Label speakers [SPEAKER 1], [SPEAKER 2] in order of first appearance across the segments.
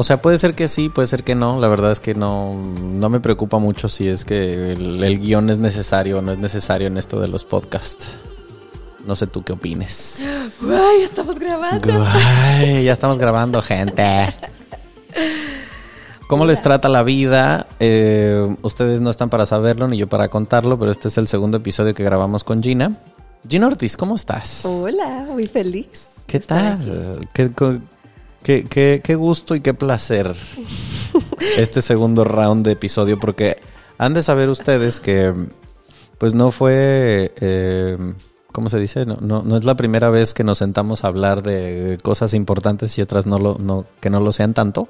[SPEAKER 1] O sea, puede ser que sí, puede ser que no. La verdad es que no, no me preocupa mucho si es que el, el guion es necesario o no es necesario en esto de los podcasts. No sé tú qué opines.
[SPEAKER 2] Guay, ya estamos grabando.
[SPEAKER 1] Guay, ya estamos grabando, gente. ¿Cómo les trata la vida? Eh, ustedes no están para saberlo ni yo para contarlo, pero este es el segundo episodio que grabamos con Gina. Gina Ortiz, ¿cómo estás?
[SPEAKER 2] Hola, muy feliz.
[SPEAKER 1] ¿Qué tal? ¿Qué, qué- qué- qué gusto y qué placer este segundo round de episodio, porque han de saber ustedes que pues no fue, eh, ¿cómo se dice? No, no, no es la primera vez que nos sentamos a hablar de cosas importantes y otras no lo, no, que no lo sean tanto.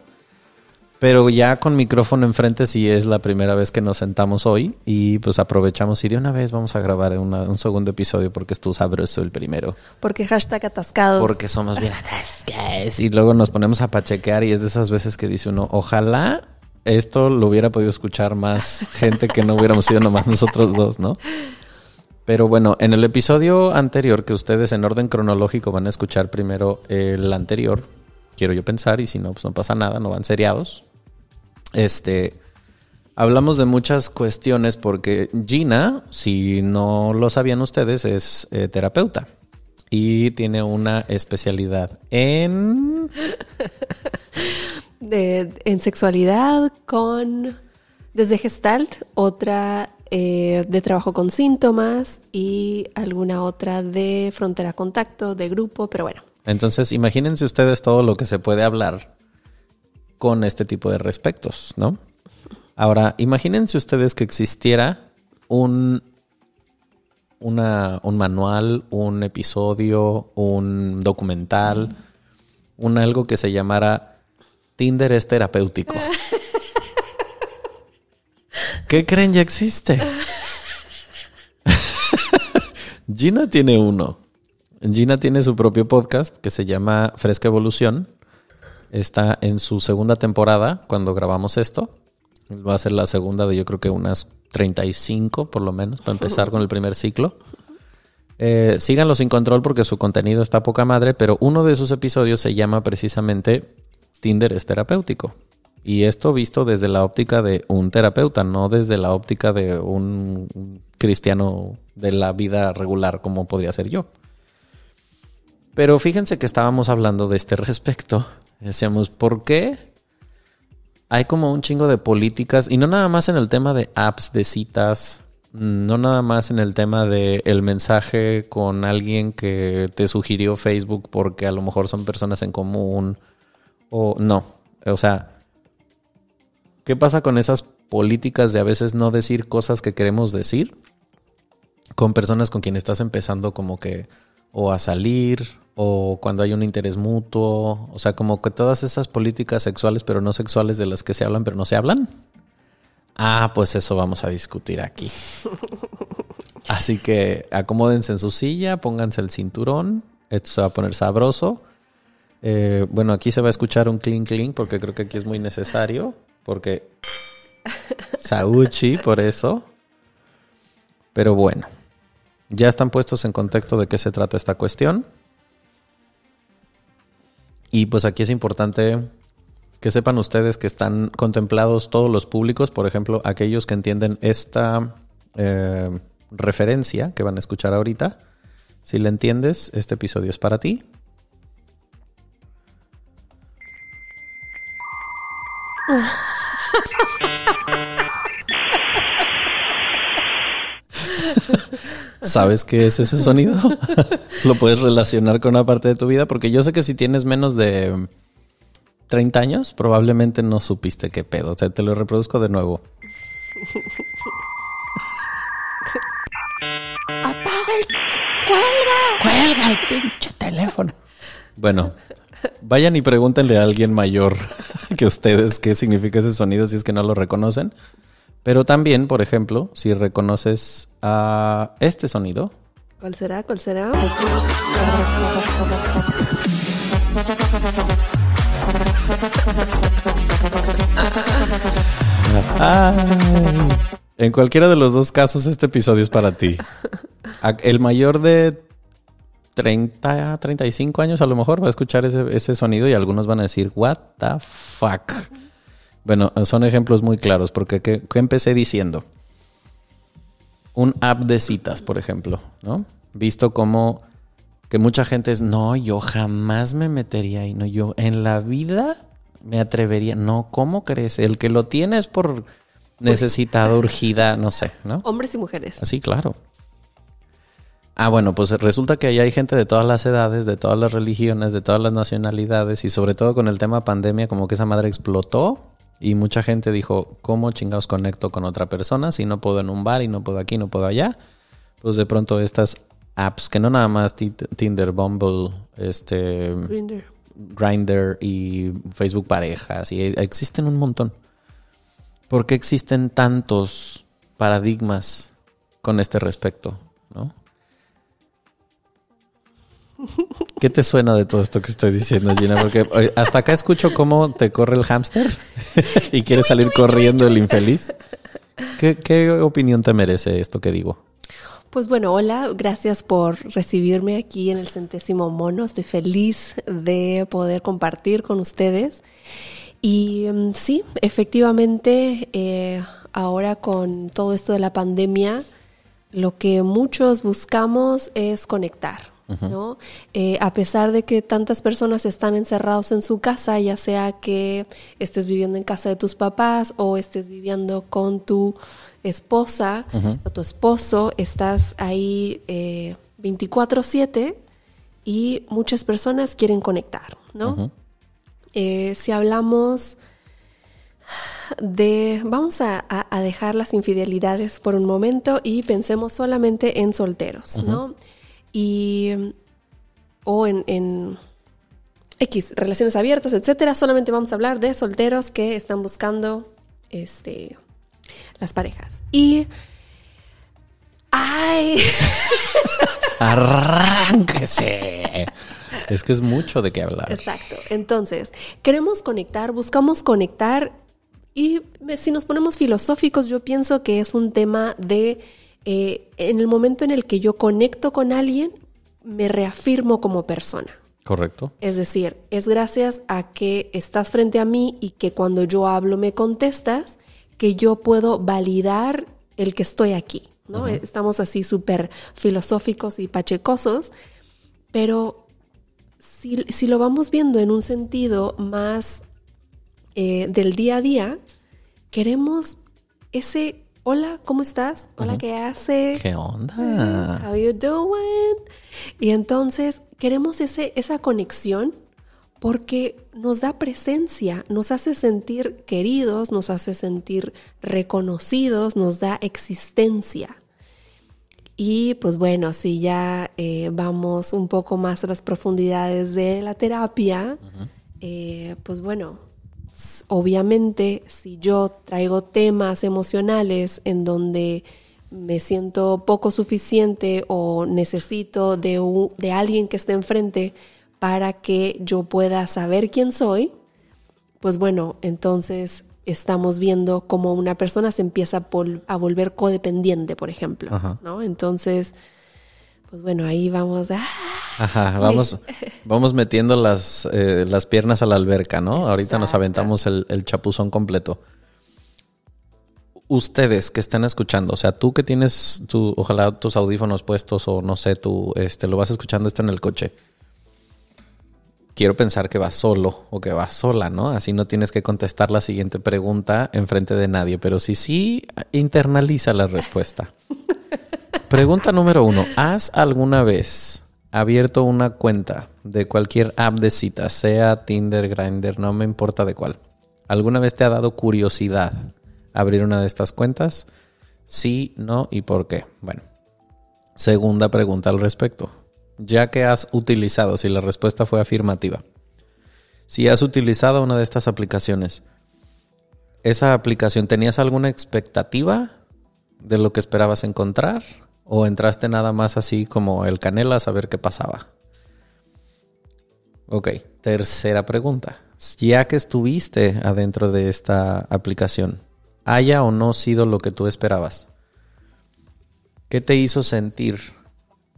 [SPEAKER 1] Pero ya con micrófono enfrente sí es la primera vez que nos sentamos hoy y pues aprovechamos y de una vez vamos a grabar una- un segundo episodio porque estuvo sabroso el primero.
[SPEAKER 2] Porque hashtag atascados.
[SPEAKER 1] Porque somos bien atascados. Y luego nos ponemos a pachequear y es de esas veces que dice uno, ojalá esto lo hubiera podido escuchar más gente que no hubiéramos sido nomás nosotros dos, ¿no? Pero bueno, en el episodio anterior que ustedes en orden cronológico van a escuchar primero el anterior, quiero yo pensar, y si no, pues no pasa nada, no van seriados. Este, hablamos de muchas cuestiones porque Gina, si no lo sabían ustedes, es eh, terapeuta y tiene una especialidad en...
[SPEAKER 2] De- en sexualidad con. Desde Gestalt, otra eh, de trabajo con síntomas y alguna otra de frontera contacto, de grupo, pero bueno.
[SPEAKER 1] Entonces, imagínense ustedes todo lo que se puede hablar con este tipo de respectos, ¿no? Ahora, imagínense ustedes que existiera un, un manual, un episodio, un documental, un algo que se llamara Tinder es terapéutico. ¿Qué creen ya existe? Gina tiene uno. Gina tiene su propio podcast que se llama Fresca Evolución. Está en su segunda temporada cuando grabamos esto. Va a ser la segunda de yo creo que unas 35 por lo menos para empezar con el primer ciclo. Eh, síganlo sin control porque su contenido está poca madre, pero uno de sus episodios se llama precisamente Tinder es terapéutico. Y esto visto desde la óptica de un terapeuta, no desde la óptica de un un cristiano de la vida regular como podría ser yo. Pero fíjense que estábamos hablando de este respecto. Decíamos, ¿por qué hay como un chingo de políticas? Y no nada más en el tema de apps, de citas, no nada más en el tema de el mensaje con alguien que te sugirió Facebook porque a lo mejor son personas en común o no. O sea, ¿qué pasa con esas políticas de a veces no decir cosas que queremos decir? Con personas con quien estás empezando como que o a salir o cuando hay un interés mutuo, o sea, como que todas esas políticas sexuales pero no sexuales de las que se hablan pero no se hablan. Ah, pues eso vamos a discutir aquí. Así que acomódense en su silla, pónganse el cinturón, esto se va a poner sabroso. Eh, bueno, aquí se va a escuchar un clink clink porque creo que aquí es muy necesario, porque Sauchi, por eso. Pero bueno, ya están puestos en contexto de qué se trata esta cuestión. Y pues aquí es importante que sepan ustedes que están contemplados todos los públicos, por ejemplo, aquellos que entienden esta eh, referencia que van a escuchar ahorita. Si la entiendes, este episodio es para ti. ¿Sabes qué es ese sonido? Lo puedes relacionar con una parte de tu vida porque yo sé que si tienes menos de 30 años, probablemente no supiste qué pedo. O sea, te lo reproduzco de nuevo.
[SPEAKER 2] ¡Apaga el... ¡Cuelga!
[SPEAKER 1] ¡Cuelga el pinche teléfono! Bueno, vayan y pregúntenle a alguien mayor que ustedes qué significa ese sonido si es que no lo reconocen. Pero también, por ejemplo, si reconoces a este sonido.
[SPEAKER 2] ¿Cuál será? ¿Cuál será?
[SPEAKER 1] Ay. En cualquiera de los dos casos, este episodio es para ti. El mayor de 30, 35 años a lo mejor va a escuchar ese, ese sonido y algunos van a decir, what the fuck. Bueno, son ejemplos muy claros porque ¿qué, qué empecé diciendo? Un app de citas, por ejemplo, ¿no? Visto como que mucha gente es, no, yo jamás me metería ahí, no, yo en la vida me atrevería, no, ¿cómo crees? El que lo tiene es por necesitado, urgida, no sé, ¿no?
[SPEAKER 2] Hombres y mujeres.
[SPEAKER 1] Así, claro. Ah, bueno, pues resulta que ahí hay gente de todas las edades, de todas las religiones, de todas las nacionalidades y sobre todo con el tema pandemia, como que esa madre explotó y mucha gente dijo, ¿cómo chingados conecto con otra persona si no puedo en un bar y no puedo aquí, no puedo allá? Pues de pronto estas apps, que no nada más Tinder, Bumble, este...
[SPEAKER 2] Grindr.
[SPEAKER 1] Grindr y Facebook Parejas, y existen un montón. ¿Por qué existen tantos paradigmas con este respecto? ¿no? ¿Qué te suena de todo esto que estoy diciendo, Gina? Porque hasta acá escucho cómo te corre el hámster y quiere salir corriendo el infeliz. ¿Qué, ¿Qué opinión te merece esto que digo?
[SPEAKER 2] Pues bueno, hola, gracias por recibirme aquí en el centésimo mono. Estoy feliz de poder compartir con ustedes. Y um, sí, efectivamente, eh, ahora con todo esto de la pandemia, lo que muchos buscamos es conectar. ¿No? Eh, a pesar de que tantas personas están encerrados en su casa, ya sea que estés viviendo en casa de tus papás o estés viviendo con tu esposa o tu esposo, estás ahí eh, 24/7 y muchas personas quieren conectar, ¿no? eh, si hablamos de, vamos a, a, dejar las infidelidades por un momento y pensemos solamente en solteros, ¿no? Y, o en, en X, relaciones abiertas, etcétera. Solamente vamos a hablar de solteros que están buscando este, las parejas. Y. ¡Ay!
[SPEAKER 1] ¡Arránquese! Es que es mucho de qué hablar.
[SPEAKER 2] Exacto. Entonces, queremos conectar, buscamos conectar. Y si nos ponemos filosóficos, yo pienso que es un tema de. Eh, en el momento en el que yo conecto con alguien, me reafirmo como persona.
[SPEAKER 1] Correcto.
[SPEAKER 2] Es decir, es gracias a que estás frente a mí y que cuando yo hablo me contestas, que yo puedo validar el que estoy aquí, ¿no? Uh -huh. Estamos así súper filosóficos y pachecosos, pero si, si, lo vamos viendo en un sentido más eh, del día a día, queremos ese hola, ¿cómo estás? Hola, uh -huh. ¿qué haces?
[SPEAKER 1] ¿Qué onda?
[SPEAKER 2] How you doing? Y entonces queremos ese, esa conexión porque nos da presencia, nos hace sentir queridos, nos hace sentir reconocidos, nos da existencia. Y pues bueno, si ya eh, vamos un poco más a las profundidades de la terapia, uh -huh. eh, pues bueno, obviamente si yo traigo temas emocionales en donde me siento poco suficiente o necesito de, un, de alguien que esté enfrente para que yo pueda saber quién soy, pues bueno, entonces estamos viendo cómo una persona se empieza a, a volver codependiente, por ejemplo, Ajá. ¿no? Entonces, pues bueno, ahí vamos a...
[SPEAKER 1] Ajá, vamos, vamos metiendo las, eh, las piernas a la alberca, ¿no? Exacto. Ahorita nos aventamos el, el chapuzón completo ustedes que están escuchando, o sea, tú que tienes tu, ojalá tus audífonos puestos o no sé, tú este, lo vas escuchando esto en el coche. quiero pensar que vas solo o que vas sola, ¿no? Así no tienes que contestar la siguiente pregunta en frente de nadie, pero si sí, internaliza la respuesta. Pregunta número uno. ¿Has alguna vez abierto una cuenta de cualquier app de citas, sea Tinder, Grindr, no me importa de cuál? ¿Alguna vez te ha dado curiosidad abrir una de estas cuentas? Sí, no y por qué. Bueno, segunda pregunta al respecto ya que has utilizado, si la respuesta fue afirmativa, si has utilizado una de estas aplicaciones, ¿esa aplicación tenías alguna expectativa de lo que esperabas encontrar? ¿O entraste nada más así como el canela a saber qué pasaba? Ok, tercera pregunta. Ya que estuviste adentro de esta aplicación, ¿haya o no sido lo que tú esperabas? ¿Qué te hizo sentir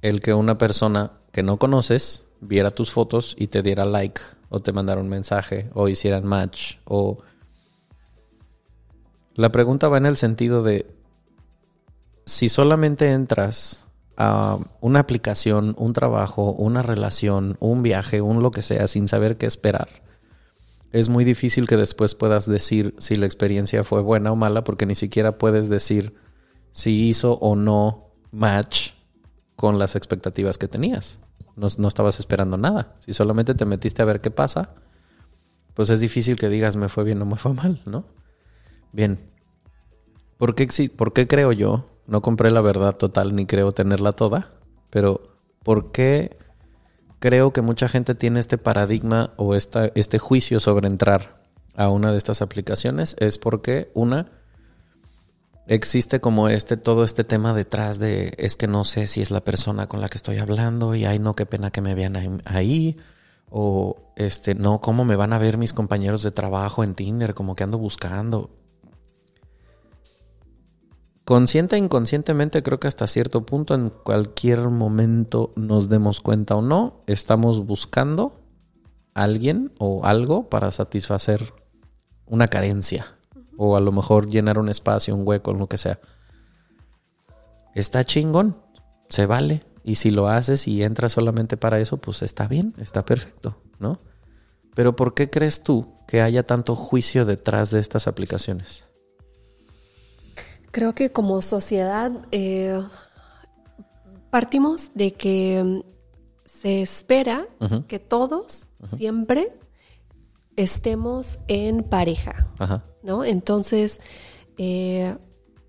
[SPEAKER 1] el que una persona que no conoces viera tus fotos y te diera like o te mandara un mensaje o hicieran match o... La pregunta va en el sentido de si solamente entras a una aplicación, un trabajo, una relación, un viaje, un lo que sea, sin saber qué esperar, es muy difícil que después puedas decir si la experiencia fue buena o mala, porque ni siquiera puedes decir si hizo o no match con las expectativas que tenías. No, estabas esperando nada. Si solamente te metiste a ver qué pasa, pues es difícil que digas me fue bien o me fue mal, ¿no? Bien. ¿Por qué, ¿Por qué creo yo? No compré la verdad total ni creo tenerla toda, pero ¿por qué creo que mucha gente tiene este paradigma o este juicio sobre entrar a una de estas aplicaciones? Es porque, una, existe como este, todo este tema detrás de es que no sé si es la persona con la que estoy hablando y ay no, qué pena que me vean ahí. O este, no, cómo me van a ver mis compañeros de trabajo en Tinder, como que ando buscando. Consciente e inconscientemente, creo que hasta cierto punto, en cualquier momento nos demos cuenta o no, estamos buscando alguien o algo para satisfacer una carencia o a lo mejor llenar un espacio, un hueco, lo que sea. Está chingón, se vale. Y si lo haces y entras solamente para eso, pues está bien, está perfecto, ¿no? Pero ¿por qué crees tú que haya tanto juicio detrás de estas aplicaciones?
[SPEAKER 2] Creo que como sociedad eh, partimos de que se espera que todos siempre estemos en pareja, ¿no? Entonces, eh,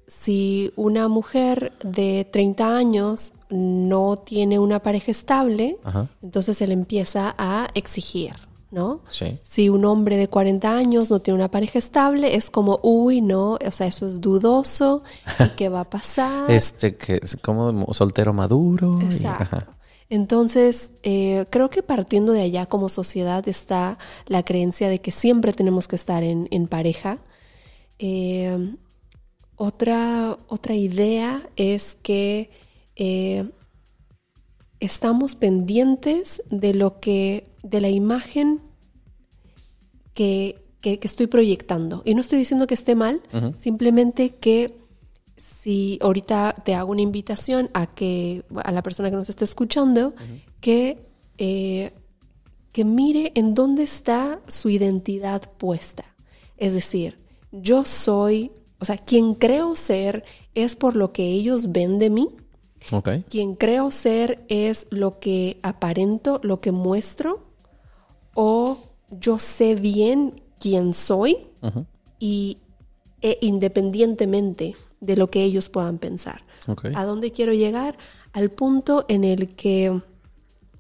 [SPEAKER 2] si una mujer de 30 años no tiene una pareja estable, entonces se le empieza a exigir, ¿no? Si un hombre de 40 años no tiene una pareja estable, es como, uy, no, o sea, eso es dudoso, ¿y qué va a pasar?
[SPEAKER 1] este, que es como soltero maduro.
[SPEAKER 2] Exacto. Entonces, eh, creo que partiendo de allá como sociedad está la creencia de que siempre tenemos que estar en, pareja. Eh, otra, otra idea es que eh, estamos pendientes de lo que, de la imagen que, estoy proyectando. Y no estoy diciendo que esté mal, simplemente que si ahorita te hago una invitación a que a la persona que nos esté escuchando que eh, que mire en dónde está su identidad puesta. Es decir, yo soy, o sea, quien creo ser es por lo que ellos ven de mí. Okay. Quien creo ser es lo que aparento, lo que muestro, o yo sé bien quién soy y e independientemente de lo que ellos puedan pensar. ¿A dónde quiero llegar? Al punto en el que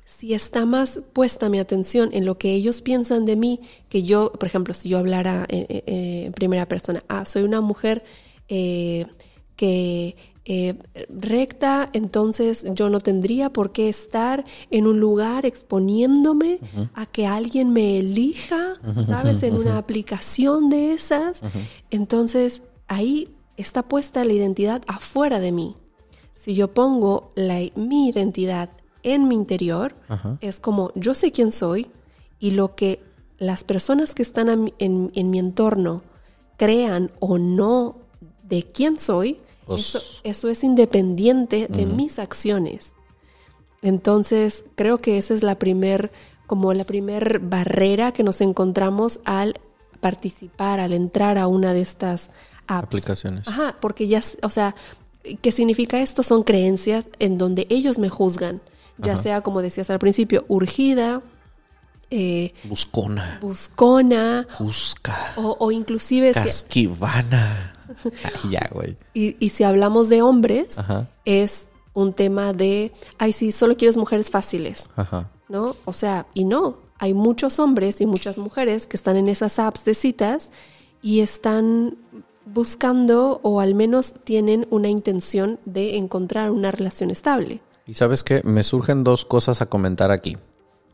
[SPEAKER 2] si está más puesta mi atención en lo que ellos piensan de mí, que yo, por ejemplo, si yo hablara en, primera persona, ah, soy una mujer eh, que eh, recta, entonces yo no tendría por qué estar en un lugar exponiéndome a que alguien me elija, ¿sabes? En una aplicación de esas. Entonces ahí está puesta la identidad afuera de mí. Si yo pongo la, mi identidad en mi interior, es como yo sé quién soy y lo que las personas que están en, mi entorno crean o no de quién soy, eso, es independiente de mis acciones. Entonces, creo que esa es la primer como la primer barrera que nos encontramos al participar, al entrar a una de estas apps.
[SPEAKER 1] Aplicaciones.
[SPEAKER 2] Ajá, porque ya, o sea, ¿qué significa esto? Son creencias en donde ellos me juzgan, ya
[SPEAKER 1] Ajá.
[SPEAKER 2] sea, como decías al principio, urgida, eh,
[SPEAKER 1] Buscona.
[SPEAKER 2] buscona,
[SPEAKER 1] Busca.
[SPEAKER 2] o, o inclusive, si-
[SPEAKER 1] Casquivana. Ya, güey.
[SPEAKER 2] y, y si hablamos de hombres,
[SPEAKER 1] Ajá.
[SPEAKER 2] es un tema de, ay, sí, solo quieres mujeres fáciles,
[SPEAKER 1] Ajá.
[SPEAKER 2] ¿no? O sea, y no, hay muchos hombres y muchas mujeres que están en esas apps de citas y están buscando o al menos tienen una intención de encontrar una relación estable.
[SPEAKER 1] Y sabes qué, me surgen dos cosas a comentar aquí.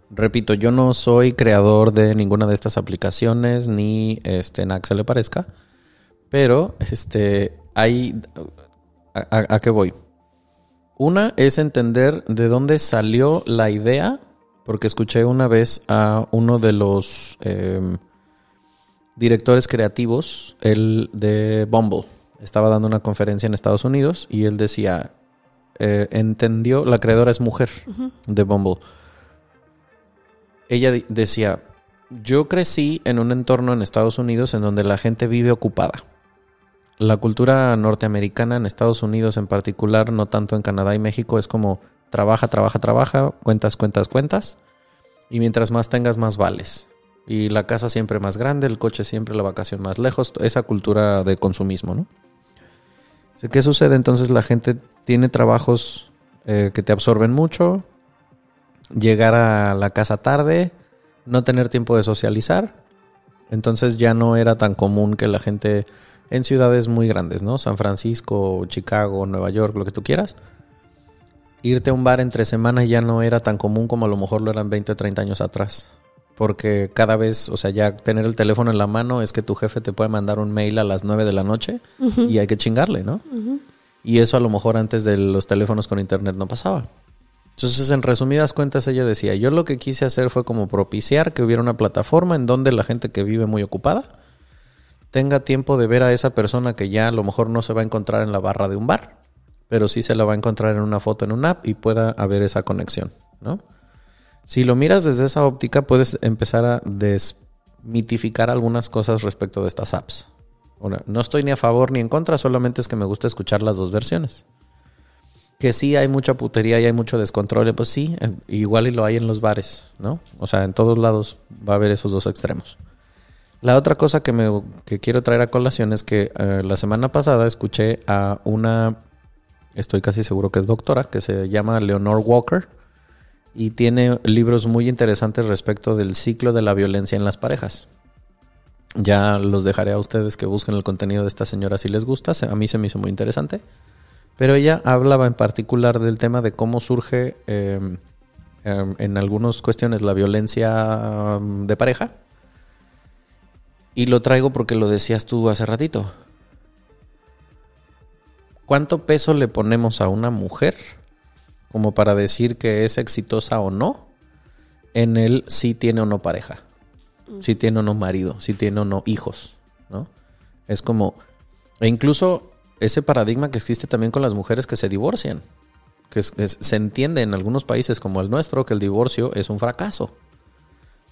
[SPEAKER 1] Repito, yo no soy creador de ninguna de estas aplicaciones, ni este, nada que se le parezca. Pero, este, hay... ¿A, a- a qué voy? Una es entender de dónde salió la idea, porque escuché una vez a uno de los em, directores creativos, el de Bumble. Estaba dando una conferencia en Estados Unidos y él decía, eh, entendió, la creadora es mujer de Bumble. Ella decía, yo crecí en un entorno en Estados Unidos en donde la gente vive ocupada. La cultura norteamericana en Estados Unidos en particular, no tanto en Canadá y México, es como trabaja, trabaja, trabaja, cuentas, cuentas, cuentas. Y mientras más tengas, más vales. Y la casa siempre más grande, el coche siempre, la vacación más lejos. Esa cultura de consumismo, ¿no? ¿Qué sucede? Entonces la gente tiene trabajos eh, que te absorben mucho, llegar a la casa tarde, no tener tiempo de socializar. Entonces ya no era tan común que la gente en ciudades muy grandes, ¿no? San Francisco, Chicago, Nueva York, lo que tú quieras. Irte a un bar entre semana ya no era tan común como a lo mejor lo eran 20 o 30 años atrás. Porque cada vez, o sea, ya tener el teléfono en la mano es que tu jefe te puede mandar un mail a las 9 de la noche y hay que chingarle, ¿no? Y eso a lo mejor antes de los teléfonos con internet no pasaba. Entonces, en resumidas cuentas, ella decía, yo lo que quise hacer fue como propiciar que hubiera una plataforma en donde la gente que vive muy ocupada tenga tiempo de ver a esa persona que ya a lo mejor no se va a encontrar en la barra de un bar, pero sí se la va a encontrar en una foto en una app y pueda haber esa conexión, ¿no? Si lo miras desde esa óptica, puedes empezar a desmitificar algunas cosas respecto de estas apps. No estoy ni a favor ni en contra, solamente es que me gusta escuchar las dos versiones. Que sí hay mucha putería y hay mucho descontrol, pues sí, eh, igual y lo hay en los bares, ¿no? O sea, en todos lados va a haber esos dos extremos. La otra cosa que, me, que quiero traer a colación es que eh, la semana pasada escuché a una, estoy casi seguro que es doctora, que se llama Leonore Walker y tiene libros muy interesantes respecto del ciclo de la violencia en las parejas. Ya los dejaré a ustedes que busquen el contenido de esta señora si les gusta, a mí se me hizo muy interesante. Pero ella hablaba en particular del tema de cómo surge eh, eh, en algunas cuestiones la violencia um, de pareja. Y lo traigo porque lo decías tú hace ratito. ¿Cuánto peso le ponemos a una mujer como para decir que es exitosa o no en el si tiene o no pareja? Si tiene o no marido, si tiene o no hijos, ¿no? Es como... E incluso ese paradigma que existe también con las mujeres que se divorcian. Que es- es- se entiende en algunos países como el nuestro que el divorcio es un fracaso.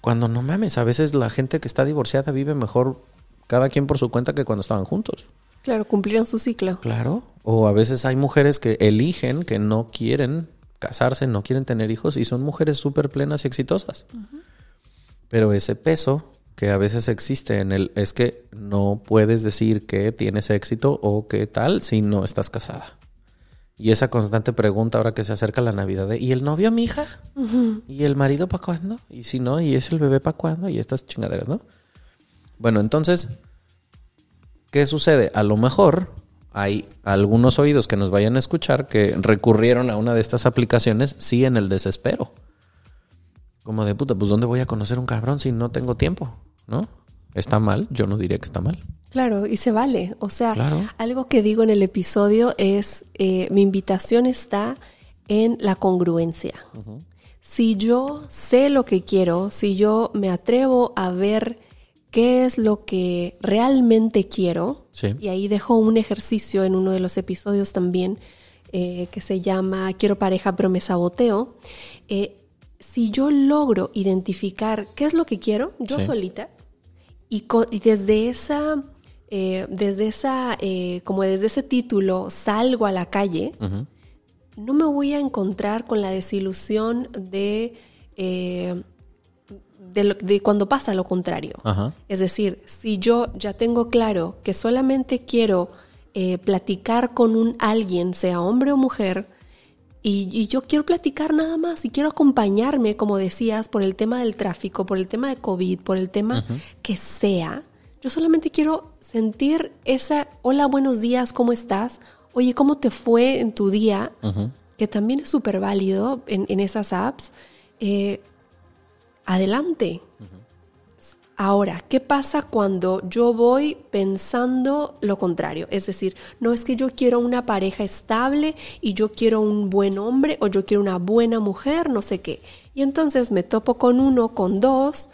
[SPEAKER 1] Cuando no mames, a veces la gente que está divorciada vive mejor cada quien por su cuenta que cuando estaban juntos.
[SPEAKER 2] Claro, cumplieron su ciclo.
[SPEAKER 1] Claro. O a veces hay mujeres que eligen que no quieren casarse, no quieren tener hijos y son mujeres súper plenas y exitosas. Pero ese peso que a veces existe en el es que no puedes decir que tienes éxito o qué tal si no estás casada. Y esa constante pregunta ahora que se acerca la Navidad de ¿y el novio, mi hija? ¿Y el marido para cuándo? Y si no, ¿y es el bebé para cuándo? Y estas chingaderas, ¿no? Bueno, entonces, ¿qué sucede? A lo mejor hay algunos oídos que nos vayan a escuchar que recurrieron a una de estas aplicaciones, sí, en el desespero. Como de puta, pues ¿dónde voy a conocer un cabrón si no tengo tiempo? ¿No? ¿Está mal? Yo no diría que está mal.
[SPEAKER 2] Claro, y se vale. O sea,
[SPEAKER 1] Claro.
[SPEAKER 2] algo que digo en el episodio es, eh, mi invitación está en la congruencia. Si yo sé lo que quiero, si yo me atrevo a ver qué es lo que realmente quiero,
[SPEAKER 1] Sí.
[SPEAKER 2] y ahí dejo un ejercicio en uno de los episodios también eh, que se llama Quiero pareja pero me saboteo, eh, si yo logro identificar qué es lo que quiero, yo
[SPEAKER 1] Sí.
[SPEAKER 2] solita, y desde esa, eh, desde esa, eh, como desde ese título salgo a la calle, no me voy a encontrar con la desilusión de, eh, de, lo- de cuando pasa lo contrario. Es decir, si yo ya tengo claro que solamente quiero eh, platicar con un alguien, sea hombre o mujer, y, y yo quiero platicar nada más y quiero acompañarme, como decías, por el tema del tráfico, por el tema de COVID, por el tema que sea, yo solamente quiero sentir esa, hola, buenos días, ¿cómo estás? Oye, ¿cómo te fue en tu día? Que también es súper válido en, en esas apps. Eh, adelante. Ahora, ¿qué pasa cuando yo voy pensando lo contrario? Es decir, no es que yo quiero una pareja estable y yo quiero un buen hombre o yo quiero una buena mujer, no sé qué. Y entonces me topo con uno, con dos,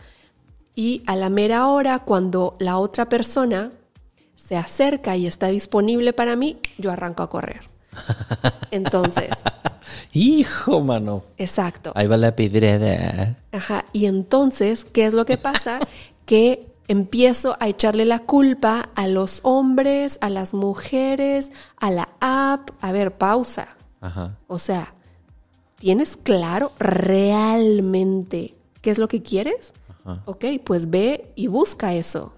[SPEAKER 2] y a la mera hora, cuando la otra persona se acerca y está disponible para mí, yo arranco a correr. Entonces,
[SPEAKER 1] Hijo, mano.
[SPEAKER 2] exacto.
[SPEAKER 1] Ahí va la pedrada.
[SPEAKER 2] Ajá, y entonces, ¿qué es lo que pasa? que empiezo a echarle la culpa a los hombres, a las mujeres, a la app. A ver, pausa.
[SPEAKER 1] Ajá.
[SPEAKER 2] O sea, ¿tienes claro realmente qué es lo que quieres? Ok, pues ve y busca eso.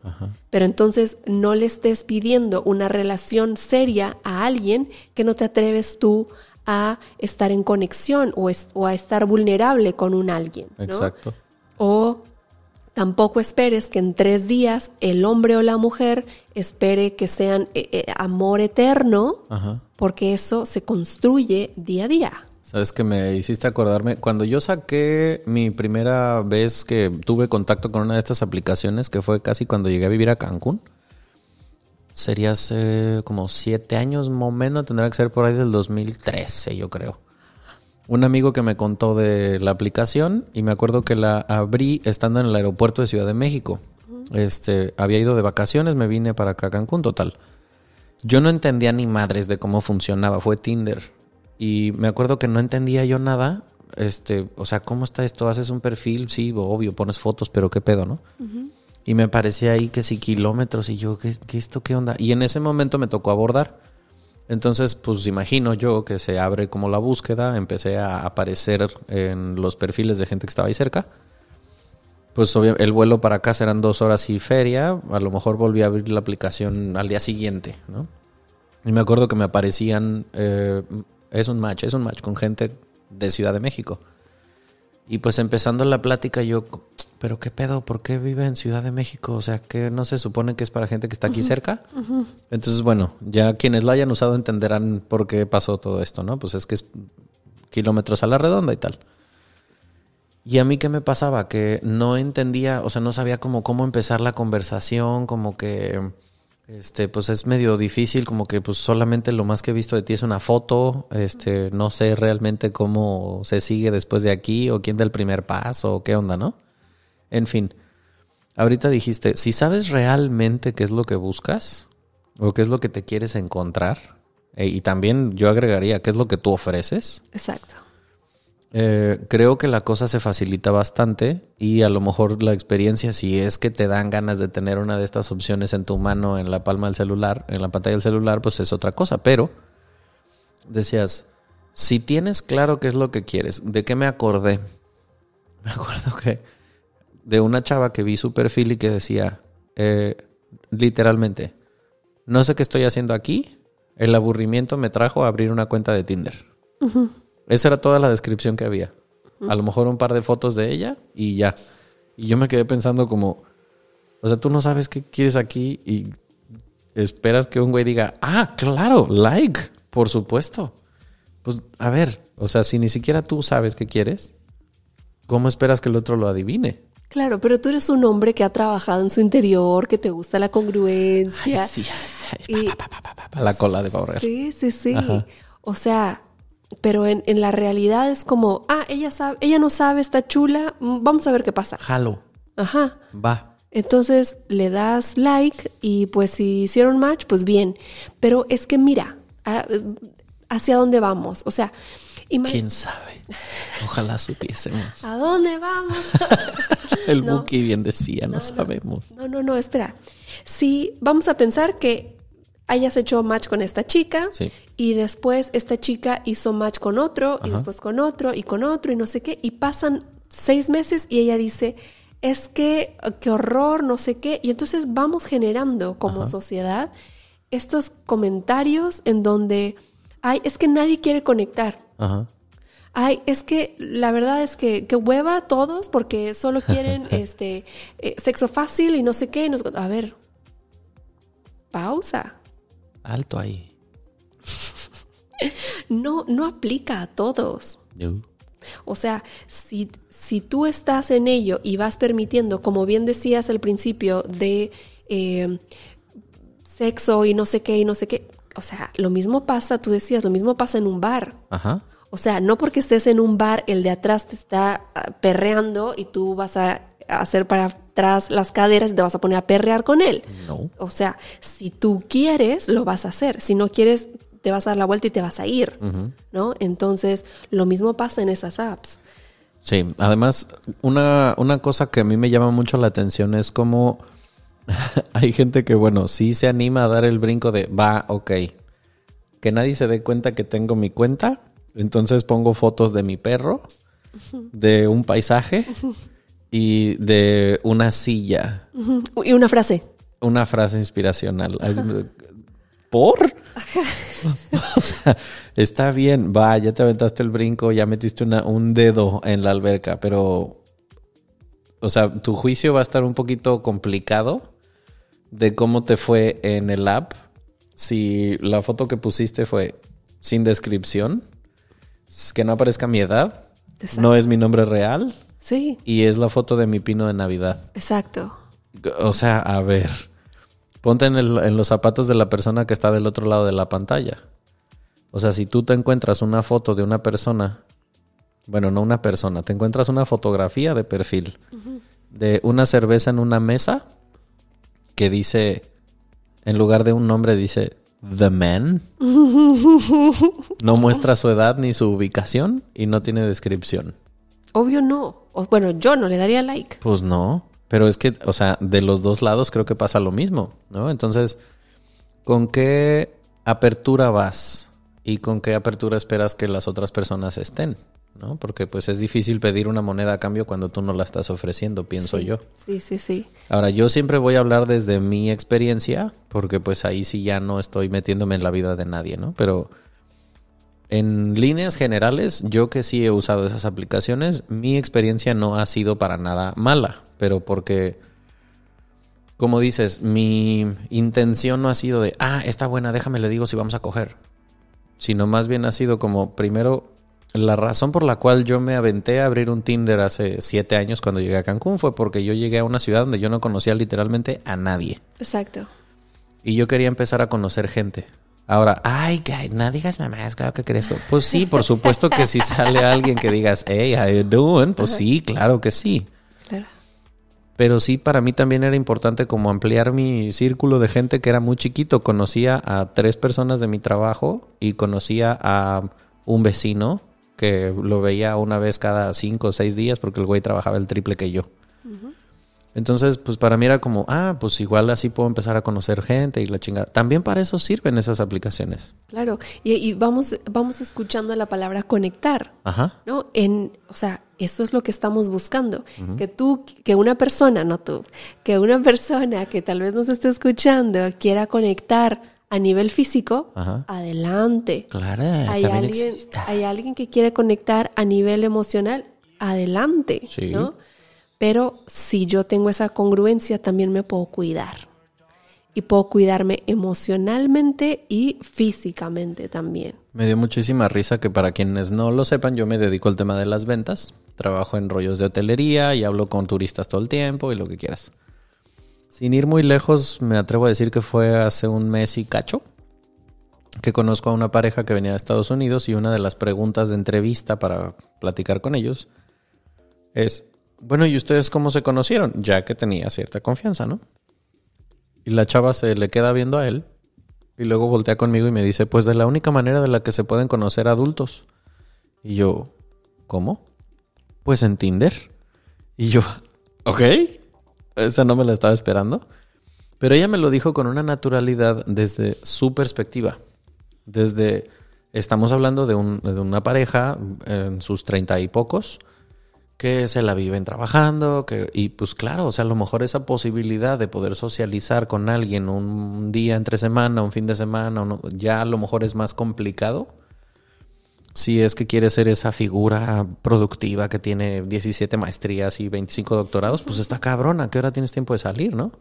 [SPEAKER 2] Pero entonces no le estés pidiendo una relación seria a alguien que no te atreves tú a estar en conexión o, es- o a estar vulnerable con un alguien. ¿no?
[SPEAKER 1] Exacto.
[SPEAKER 2] O tampoco esperes que en tres días el hombre o la mujer espere que sean eh, eh, amor eterno,
[SPEAKER 1] Ajá.
[SPEAKER 2] porque eso se construye día a día.
[SPEAKER 1] Sabes que me hiciste acordarme, cuando yo saqué mi primera vez que tuve contacto con una de estas aplicaciones, que fue casi cuando llegué a vivir a Cancún, sería hace como siete años más o menos, tendrá que ser por ahí del 2013, yo creo. Un amigo que me contó de la aplicación y me acuerdo que la abrí estando en el aeropuerto de Ciudad de México. Este, había ido de vacaciones, me vine para acá a Cancún total. Yo no entendía ni madres de cómo funcionaba, fue Tinder. Y me acuerdo que no entendía yo nada. Este, o sea, ¿cómo está esto? Haces un perfil, sí, obvio, pones fotos, pero qué pedo, ¿no? Y me parecía ahí que sí kilómetros y yo, ¿qué, qué esto qué onda? Y en ese momento me tocó abordar. Entonces, pues imagino yo que se abre como la búsqueda, empecé a aparecer en los perfiles de gente que estaba ahí cerca. Pues obvia- el vuelo para acá serán dos horas y feria. A lo mejor volví a abrir la aplicación al día siguiente, ¿no? Y me acuerdo que me aparecían, eh, es un match, es un match con gente de Ciudad de México. Y pues empezando la plática yo, pero qué pedo, ¿por qué vive en Ciudad de México? O sea, que no se supone que es para gente que está aquí cerca. Entonces, bueno, ya quienes la hayan usado entenderán por qué pasó todo esto, ¿no? Pues es que es kilómetros a la redonda y tal. Y a mí qué me pasaba? Que no entendía, o sea, no sabía cómo, cómo empezar la conversación, como que, este, pues es medio difícil, como que pues solamente lo más que he visto de ti es una foto, este, no sé realmente cómo se sigue después de aquí, o quién da el primer paso, o qué onda, ¿no? En fin, ahorita dijiste, si sabes realmente qué es lo que buscas, o qué es lo que te quieres encontrar, e- y también yo agregaría qué es lo que tú ofreces,
[SPEAKER 2] Exacto.
[SPEAKER 1] Eh, creo que la cosa se facilita bastante y a lo mejor la experiencia, si es que te dan ganas de tener una de estas opciones en tu mano, en la palma del celular, en la pantalla del celular, pues es otra cosa. Pero decías, si tienes claro qué es lo que quieres, ¿de qué me acordé? Me acuerdo que de una chava que vi su perfil y que decía, eh, literalmente, no sé qué estoy haciendo aquí, el aburrimiento me trajo a abrir una cuenta de Tinder. Esa era toda la descripción que había. A lo mejor un par de fotos de ella y ya. Y yo me quedé pensando como, o sea, tú no sabes qué quieres aquí y esperas que un güey diga, ah, claro, like, por supuesto. Pues a ver, o sea, si ni siquiera tú sabes qué quieres, ¿cómo esperas que el otro lo adivine?
[SPEAKER 2] Claro, pero tú eres un hombre que ha trabajado en su interior, que te gusta la congruencia.
[SPEAKER 1] sí,
[SPEAKER 2] Y-
[SPEAKER 1] pa, pa, pa, pa, pa, la cola de Bauer.
[SPEAKER 2] Sí, sí, sí.
[SPEAKER 1] Ajá.
[SPEAKER 2] O sea, pero en, en la realidad es como, ah, ella sabe, ella no sabe, está chula, mm, vamos a ver qué pasa.
[SPEAKER 1] Jalo,
[SPEAKER 2] Ajá.
[SPEAKER 1] va.
[SPEAKER 2] Entonces le das like y pues si hicieron match, pues bien. Pero es que mira, a- hacia dónde vamos. O sea,
[SPEAKER 1] ¿Quién sabe? Ojalá supiésemos.
[SPEAKER 2] ¿A dónde vamos?
[SPEAKER 1] El
[SPEAKER 2] No.
[SPEAKER 1] Buki bien decía, no, sabemos.
[SPEAKER 2] No, no, no, espera. Si vamos a pensar que hayas hecho match con esta chica
[SPEAKER 1] Sí.
[SPEAKER 2] Y después esta chica hizo match con otro y después con otro y con otro y no sé qué y pasan seis meses y ella dice es que eh, qué horror no sé qué y entonces vamos generando como sociedad estos comentarios en donde ay es que nadie quiere conectar
[SPEAKER 1] Ajá.
[SPEAKER 2] Ay, es que la verdad es que, que hueva a todos porque solo quieren este eh, sexo fácil y no sé qué. y nos- a ver, pausa.
[SPEAKER 1] Alto ahí.
[SPEAKER 2] No, no aplica a todos.
[SPEAKER 1] Yo.
[SPEAKER 2] O sea, si, si tú estás en ello y vas permitiendo, como bien decías al principio, de eh, sexo y no sé qué y no sé qué. O sea, lo mismo pasa, tú decías, lo mismo pasa en un bar.
[SPEAKER 1] Ajá.
[SPEAKER 2] O sea, no porque estés en un bar, el de atrás te está ah, perreando y tú vas a hacer para atrás las caderas y te vas a poner a perrear con él.
[SPEAKER 1] No.
[SPEAKER 2] O sea, si tú quieres, lo vas a hacer. Si no quieres, te vas a dar la vuelta y te vas a ir. ¿No? Entonces, lo mismo pasa en esas apps.
[SPEAKER 1] Sí, además, una, una cosa que a mí me llama mucho la atención es como hay gente que, bueno, sí se anima a dar el brinco de, va, ok, que nadie se dé cuenta que tengo mi cuenta, entonces pongo fotos de mi perro, de un paisaje y de una silla.
[SPEAKER 2] Y una frase.
[SPEAKER 1] una frase inspiracional. ¿Por? o sea, está bien, va, ya te aventaste el brinco, ya metiste una, un dedo en la alberca, pero, o sea, tu juicio va a estar un poquito complicado de cómo te fue en el app. Si la foto que pusiste fue sin descripción, que no aparezca mi edad,
[SPEAKER 2] Exacto.
[SPEAKER 1] no es mi nombre real
[SPEAKER 2] Sí,
[SPEAKER 1] y es la foto de mi pino de Navidad.
[SPEAKER 2] exacto.
[SPEAKER 1] O sea, a ver, ponte en, el- en los zapatos de la persona que está del otro lado de la pantalla. O sea, si tú te encuentras una foto de una persona, bueno, no una persona, te encuentras una fotografía de perfil de una cerveza en una mesa que dice, en lugar de un nombre, dice The Man. No muestra su edad ni su ubicación y no tiene descripción.
[SPEAKER 2] Obvio no. O, bueno, yo no le daría like.
[SPEAKER 1] Pues no, pero es que, o sea, de los dos lados creo que pasa lo mismo, ¿no? Entonces, ¿con qué apertura vas? ¿Y con qué apertura esperas que las otras personas estén? ¿No? Porque pues es difícil pedir una moneda a cambio cuando tú no la estás ofreciendo, pienso
[SPEAKER 2] Sí.
[SPEAKER 1] yo.
[SPEAKER 2] Sí, sí, sí.
[SPEAKER 1] Ahora, yo siempre voy a hablar desde mi experiencia, porque pues ahí sí ya no estoy metiéndome en la vida de nadie, ¿no? Pero en líneas generales, yo que sí he usado esas aplicaciones, mi experiencia no ha sido para nada mala, pero porque, como dices, mi intención no ha sido de, ah, está buena, déjame le digo si vamos a coger, sino más bien ha sido como, primero, la razón por la cual yo me aventé a abrir un Tinder hace siete años cuando llegué a Cancún fue porque yo llegué a una ciudad donde yo no conocía literalmente a nadie.
[SPEAKER 2] Exacto.
[SPEAKER 1] Y yo quería empezar a conocer gente. Ahora, ay, que no digas mamá, es claro que crezco. Pues sí, por supuesto que si sale alguien que digas, hey, how you doing? Pues sí, claro que sí. Pero sí, para mí también era importante como ampliar mi círculo de gente que era muy chiquito. Conocía a tres personas de mi trabajo y conocía a un vecino que lo veía una vez cada cinco o seis días porque el güey trabajaba el triple que yo. Entonces, pues para mí era como, ah, pues igual así puedo empezar a conocer gente y la chingada. También para eso sirven esas aplicaciones.
[SPEAKER 2] Claro. Y, y vamos, vamos escuchando la palabra conectar.
[SPEAKER 1] Ajá.
[SPEAKER 2] ¿no? En, o sea, eso es lo que estamos buscando. Que tú, que una persona, no tú, que una persona que tal vez nos esté escuchando quiera conectar a nivel físico,
[SPEAKER 1] Ajá.
[SPEAKER 2] adelante.
[SPEAKER 1] Claro,
[SPEAKER 2] Hay alguien, hay alguien que quiere conectar a nivel emocional, adelante,
[SPEAKER 1] Sí.
[SPEAKER 2] ¿no? Pero si yo tengo esa congruencia, también me puedo cuidar. Y puedo cuidarme emocionalmente y físicamente también.
[SPEAKER 1] Me dio muchísima risa que para quienes no lo sepan, yo me dedico al tema de las ventas. Trabajo en rollos de hotelería y hablo con turistas todo el tiempo y lo que quieras. Sin ir muy lejos, me atrevo a decir que fue hace un mes y cacho que conozco a una pareja que venía de Estados Unidos y una de las preguntas de entrevista para platicar con ellos es, bueno, ¿y ustedes cómo se conocieron? Ya que tenía cierta confianza, ¿no? Y la chava se le queda viendo a él y luego voltea conmigo y me dice, pues de la única manera de la que se pueden conocer adultos. Y yo, ¿cómo? Pues en Tinder. Y yo, ok, esa no me la estaba esperando. Pero ella me lo dijo con una naturalidad desde su perspectiva. Desde, estamos hablando de, un- de una pareja en sus treinta y pocos, que se la viven trabajando, que, y pues claro, o sea, a lo mejor esa posibilidad de poder socializar con alguien un día entre semana, un fin de semana, ya a lo mejor es más complicado. Si es que quiere ser esa figura productiva que tiene 17 maestrías y 25 doctorados, pues está cabrona. ¿A qué hora tienes tiempo de salir, no?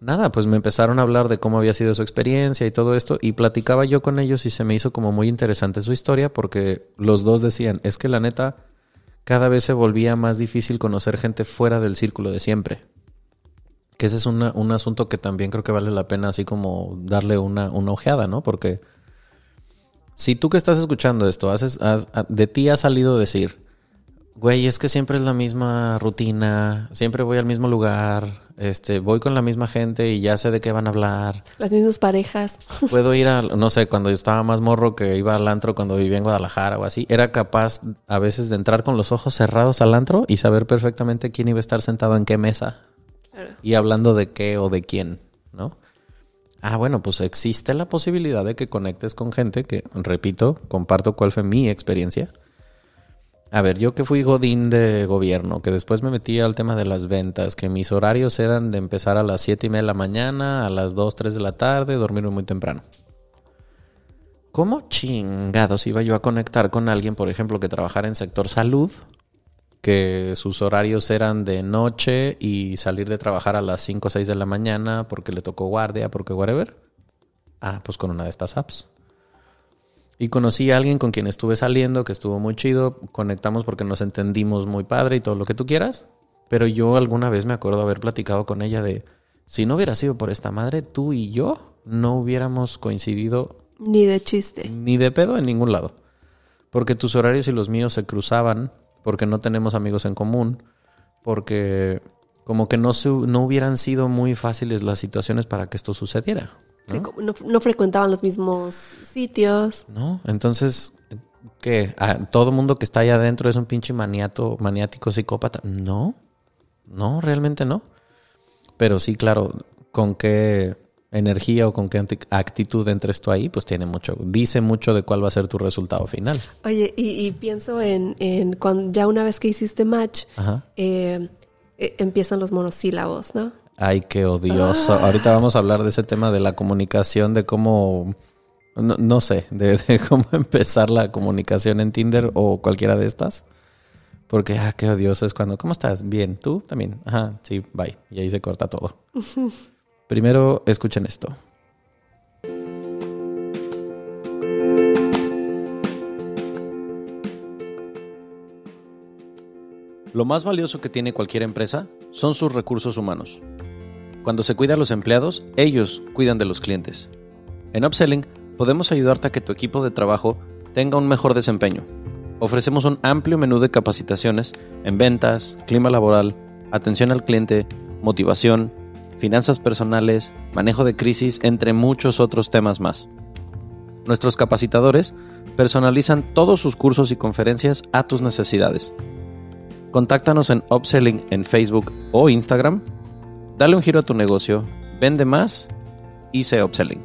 [SPEAKER 1] Nada, pues me empezaron a hablar de cómo había sido su experiencia y todo esto, y platicaba yo con ellos y se me hizo como muy interesante su historia porque los dos decían, es que la neta, cada vez se volvía más difícil conocer gente fuera del círculo de siempre. Que ese es un asunto que también creo que vale la pena así como darle una, una ojeada, ¿no? Porque si tú que estás escuchando esto, haces, de ti ha salido decir, güey, es que siempre es la misma rutina, siempre voy al mismo lugar, este, voy con la misma gente y ya sé de qué van a hablar.
[SPEAKER 2] Las mismas parejas.
[SPEAKER 1] Puedo ir a, no sé, cuando yo estaba más morro que iba al antro cuando vivía en Guadalajara o así, era capaz a veces de entrar con los ojos cerrados al antro y saber perfectamente quién iba a estar sentado en qué mesa y hablando de qué o de quién, ¿no? Ah, bueno, pues existe la posibilidad de que conectes con gente que, repito, comparto cuál fue mi experiencia. A ver, yo que fui godín de gobierno, que después me metí al tema de las ventas, que mis horarios eran de empezar a las 7 y media de la mañana, a las 2, 3 de la tarde, dormir muy temprano. ¿Cómo chingados iba yo a conectar con alguien, por ejemplo, que trabajara en sector salud, que sus horarios eran de noche y salir de trabajar a las 5 o 6 de la mañana porque le tocó guardia, porque whatever? Ah, pues con una de estas apps. Y conocí a alguien con quien estuve saliendo, que estuvo muy chido, conectamos porque nos entendimos muy padre y todo lo que tú quieras, pero yo alguna vez me acuerdo haber platicado con ella de, si no hubiera sido por esta madre, tú y yo no hubiéramos coincidido
[SPEAKER 2] Ni de chiste.
[SPEAKER 1] ni de pedo en ningún lado. Porque tus horarios y los míos se cruzaban, porque no tenemos amigos en común, porque como que no, se- no hubieran sido muy fáciles las situaciones para que esto sucediera.
[SPEAKER 2] Sí, no, no frecuentaban los mismos sitios.
[SPEAKER 1] ¿No? Entonces, ¿qué? Ah, ¿Todo mundo que está allá adentro es un pinche maniato, maniático psicópata? No, no, realmente no. Pero sí, claro, con qué energía o con qué actitud entres tú ahí, pues tiene mucho, dice mucho de cuál va a ser tu resultado final.
[SPEAKER 2] Oye, y, y pienso en, en cuando ya una vez que hiciste match, eh, eh, empiezan los monosílabos, ¿no?
[SPEAKER 1] Ay, qué odioso. Ahorita vamos a hablar de ese tema de la comunicación, de cómo, no, no sé, de, de cómo empezar la comunicación en Tinder o cualquiera de estas. Porque, ah, qué odioso es cuando, ¿cómo estás? Bien, ¿tú también? Ajá, sí, bye. Y ahí se corta todo. Primero, escuchen esto. Lo más valioso que tiene cualquier empresa son sus recursos humanos. Cuando se cuida a los empleados, ellos cuidan de los clientes. En Upselling podemos ayudarte a que tu equipo de trabajo tenga un mejor desempeño. Ofrecemos un amplio menú de capacitaciones en ventas, clima laboral, atención al cliente, motivación, finanzas personales, manejo de crisis, entre muchos otros temas más. Nuestros capacitadores personalizan todos sus cursos y conferencias a tus necesidades. Contáctanos en Upselling en Facebook o Instagram. Dale un giro a tu negocio, vende más y sé Upselling.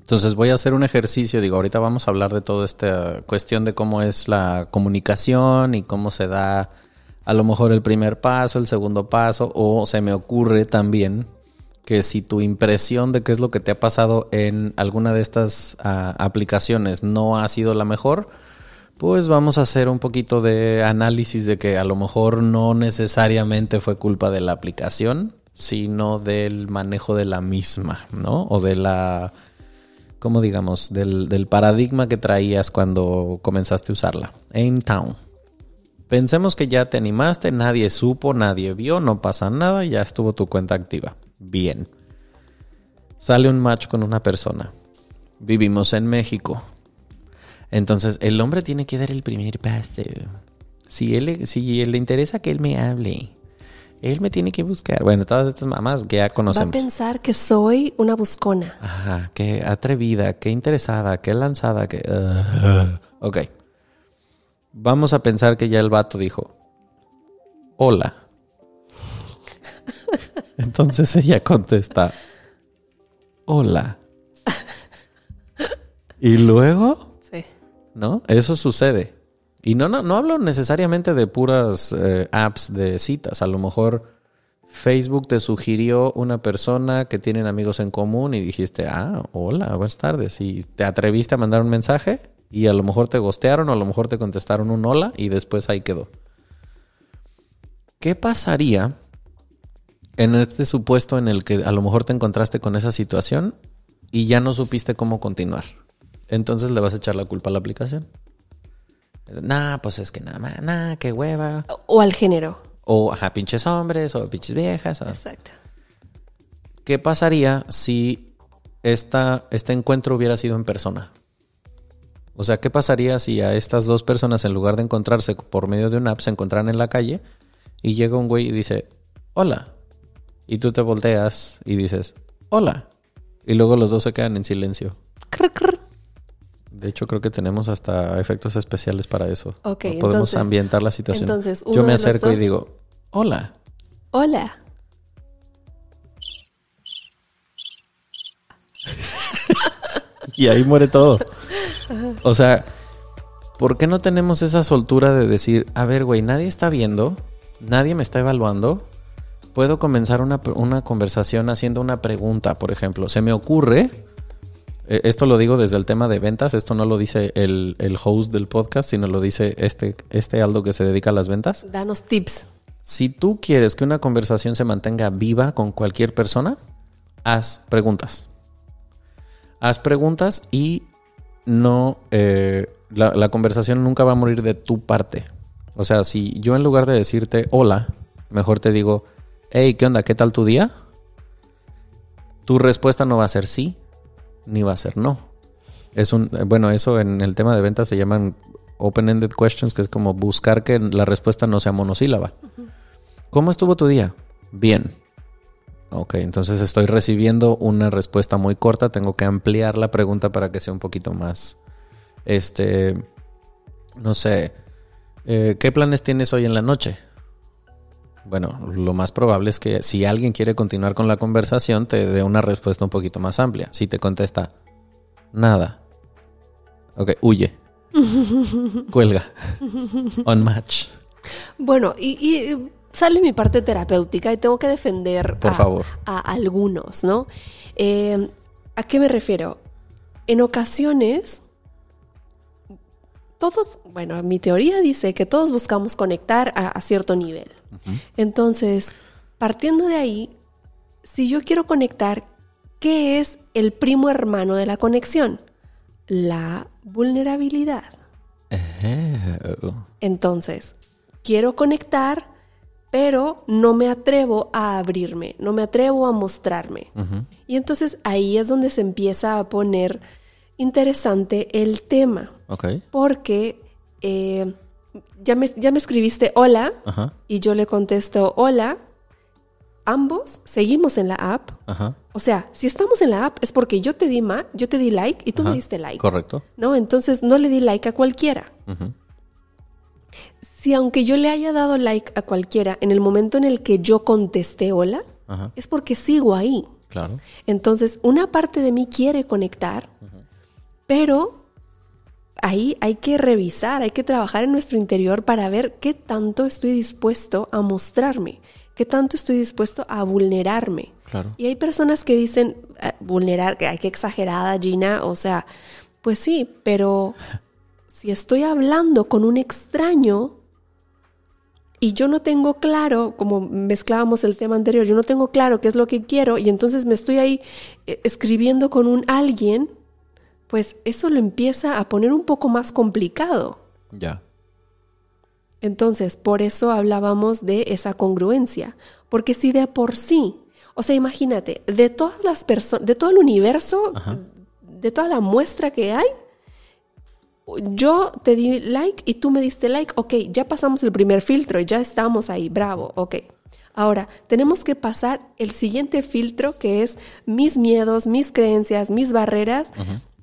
[SPEAKER 1] Entonces voy a hacer un ejercicio, digo, ahorita vamos a hablar de toda esta cuestión de cómo es la comunicación y cómo se da a lo mejor el primer paso, el segundo paso, o se me ocurre también que si tu impresión de qué es lo que te ha pasado en alguna de estas ah, aplicaciones no ha sido la mejor, pues vamos a hacer un poquito de análisis de que a lo mejor no necesariamente fue culpa de la aplicación, sino del manejo de la misma, ¿no? O de la, ¿cómo digamos? Del, paradigma que traías cuando comenzaste a usarla. En Town. Pensemos que ya te animaste, nadie supo, nadie vio, no pasa nada, ya estuvo tu cuenta activa. Bien. Sale un match con una persona. Vivimos en México. Entonces, el hombre tiene que dar el primer paso. Si él, si él le interesa que él me hable él me tiene que buscar. Bueno, todas estas mamás que ya
[SPEAKER 2] Va a
[SPEAKER 1] conocemos.
[SPEAKER 2] pensar que soy una buscona.
[SPEAKER 1] Ajá, qué atrevida, qué interesada, qué lanzada, qué... uh, ok. Vamos a pensar que ya el vato dijo, hola. Entonces ella contesta, hola. Y luego. ¿No? Eso sucede. Y no, no, no hablo necesariamente de puras eh, apps de citas. A lo mejor Facebook te sugirió una persona que tienen amigos en común y dijiste, ah, hola, buenas tardes. Y te atreviste a mandar un mensaje y a lo mejor te gostearon o a lo mejor te contestaron un hola y después ahí quedó. ¿Qué pasaría en este supuesto en el que a lo mejor te encontraste con esa situación y ya no supiste cómo continuar? Entonces le vas a echar la culpa a la aplicación. Nah, pues es que nada más, nah, qué hueva.
[SPEAKER 2] O al género.
[SPEAKER 1] O ajá, pinches hombres, o pinches viejas. o-
[SPEAKER 2] Exacto.
[SPEAKER 1] ¿Qué pasaría si esta, este encuentro hubiera sido en persona? O sea, ¿qué pasaría si a estas dos personas, en lugar de encontrarse por medio de una app, se encontraran en la calle y llega un güey y dice, hola? Y tú te volteas y dices, hola. Y luego los dos se quedan en silencio.
[SPEAKER 2] Crr, crr.
[SPEAKER 1] De hecho, creo que tenemos hasta efectos especiales para eso.
[SPEAKER 2] Ok,
[SPEAKER 1] No Podemos
[SPEAKER 2] entonces-
[SPEAKER 1] ambientar la situación.
[SPEAKER 2] entonces,
[SPEAKER 1] Yo
[SPEAKER 2] uno
[SPEAKER 1] me
[SPEAKER 2] de los
[SPEAKER 1] acerco y digo, hola.
[SPEAKER 2] Hola.
[SPEAKER 1] Y ahí muere todo. O sea, ¿por qué no tenemos esa soltura de decir, a ver, güey, nadie está viendo, nadie me está evaluando? Puedo comenzar una, una conversación haciendo una pregunta, por ejemplo. Se me ocurre, esto lo digo desde el tema de ventas, esto no lo dice el, el host del podcast, sino lo dice este, este Aldo que se dedica a las ventas.
[SPEAKER 2] Danos tips.
[SPEAKER 1] Si tú quieres que una conversación se mantenga viva con cualquier persona, haz preguntas. Haz preguntas y no. eh, la, la conversación nunca va a morir de tu parte. O sea, si yo en lugar de decirte hola, mejor te digo, hey, ¿qué onda? ¿Qué tal tu día? Tu respuesta no va a ser sí, ni va a ser no. Es un, bueno, eso en el tema de ventas se llaman open-ended questions, que es como buscar que la respuesta no sea monosílaba. ¿Cómo estuvo tu día? Bien. Ok, entonces estoy recibiendo una respuesta muy corta. Tengo que ampliar la pregunta para que sea un poquito más. Este. No sé. eh, ¿Qué planes tienes hoy en la noche? Bueno, lo más probable es que si alguien quiere continuar con la conversación, te dé una respuesta un poquito más amplia. Si te contesta nada. Ok, huye. Cuelga. On match.
[SPEAKER 2] Bueno, y, y sale mi parte terapéutica y tengo que defender
[SPEAKER 1] Por
[SPEAKER 2] a,
[SPEAKER 1] favor.
[SPEAKER 2] a algunos, ¿no? Eh, ¿A qué me refiero? En ocasiones, todos, bueno, mi teoría dice que todos buscamos conectar a, a cierto nivel. Entonces, partiendo de ahí, si yo quiero conectar, ¿qué es el primo hermano de la conexión? La vulnerabilidad.
[SPEAKER 1] Eh,
[SPEAKER 2] Entonces, quiero conectar, pero no me atrevo a abrirme, no me atrevo a mostrarme. Y entonces ahí es donde se empieza a poner interesante el tema,
[SPEAKER 1] Ok.
[SPEAKER 2] porque eh, ya, me, ya me escribiste hola
[SPEAKER 1] Ajá.
[SPEAKER 2] y yo le contesto hola. Ambos seguimos en la app.
[SPEAKER 1] Ajá.
[SPEAKER 2] O sea, si estamos en la app es porque yo te di ma, yo te di like y tú me diste like.
[SPEAKER 1] Correcto.
[SPEAKER 2] ¿No? Entonces no le di like a cualquiera. Si aunque yo le haya dado like a cualquiera en el momento en el que yo contesté hola, es porque sigo ahí.
[SPEAKER 1] Claro.
[SPEAKER 2] Entonces, una parte de mí quiere conectar, pero ahí hay que revisar, hay que trabajar en nuestro interior para ver qué tanto estoy dispuesto a mostrarme, qué tanto estoy dispuesto a vulnerarme.
[SPEAKER 1] Claro.
[SPEAKER 2] Y hay personas que dicen, "Ah, vulnerar, que hay que exagerada, Gina, o sea, pues sí, pero si estoy hablando con un extraño y yo no tengo claro, como mezclábamos el tema anterior, yo no tengo claro qué es lo que quiero y entonces me estoy ahí eh, escribiendo con un alguien, pues eso lo empieza a poner un poco más complicado.
[SPEAKER 1] Ya.
[SPEAKER 2] Entonces, por eso hablábamos de esa congruencia, porque si de por sí, o sea, imagínate, de todas las personas, de todo el universo,
[SPEAKER 1] Ajá.
[SPEAKER 2] de toda la muestra que hay, yo te di like y tú me diste like, ok, ya pasamos el primer filtro, ya estamos ahí, bravo, ok. Ahora, tenemos que pasar el siguiente filtro que es mis miedos, mis creencias, mis barreras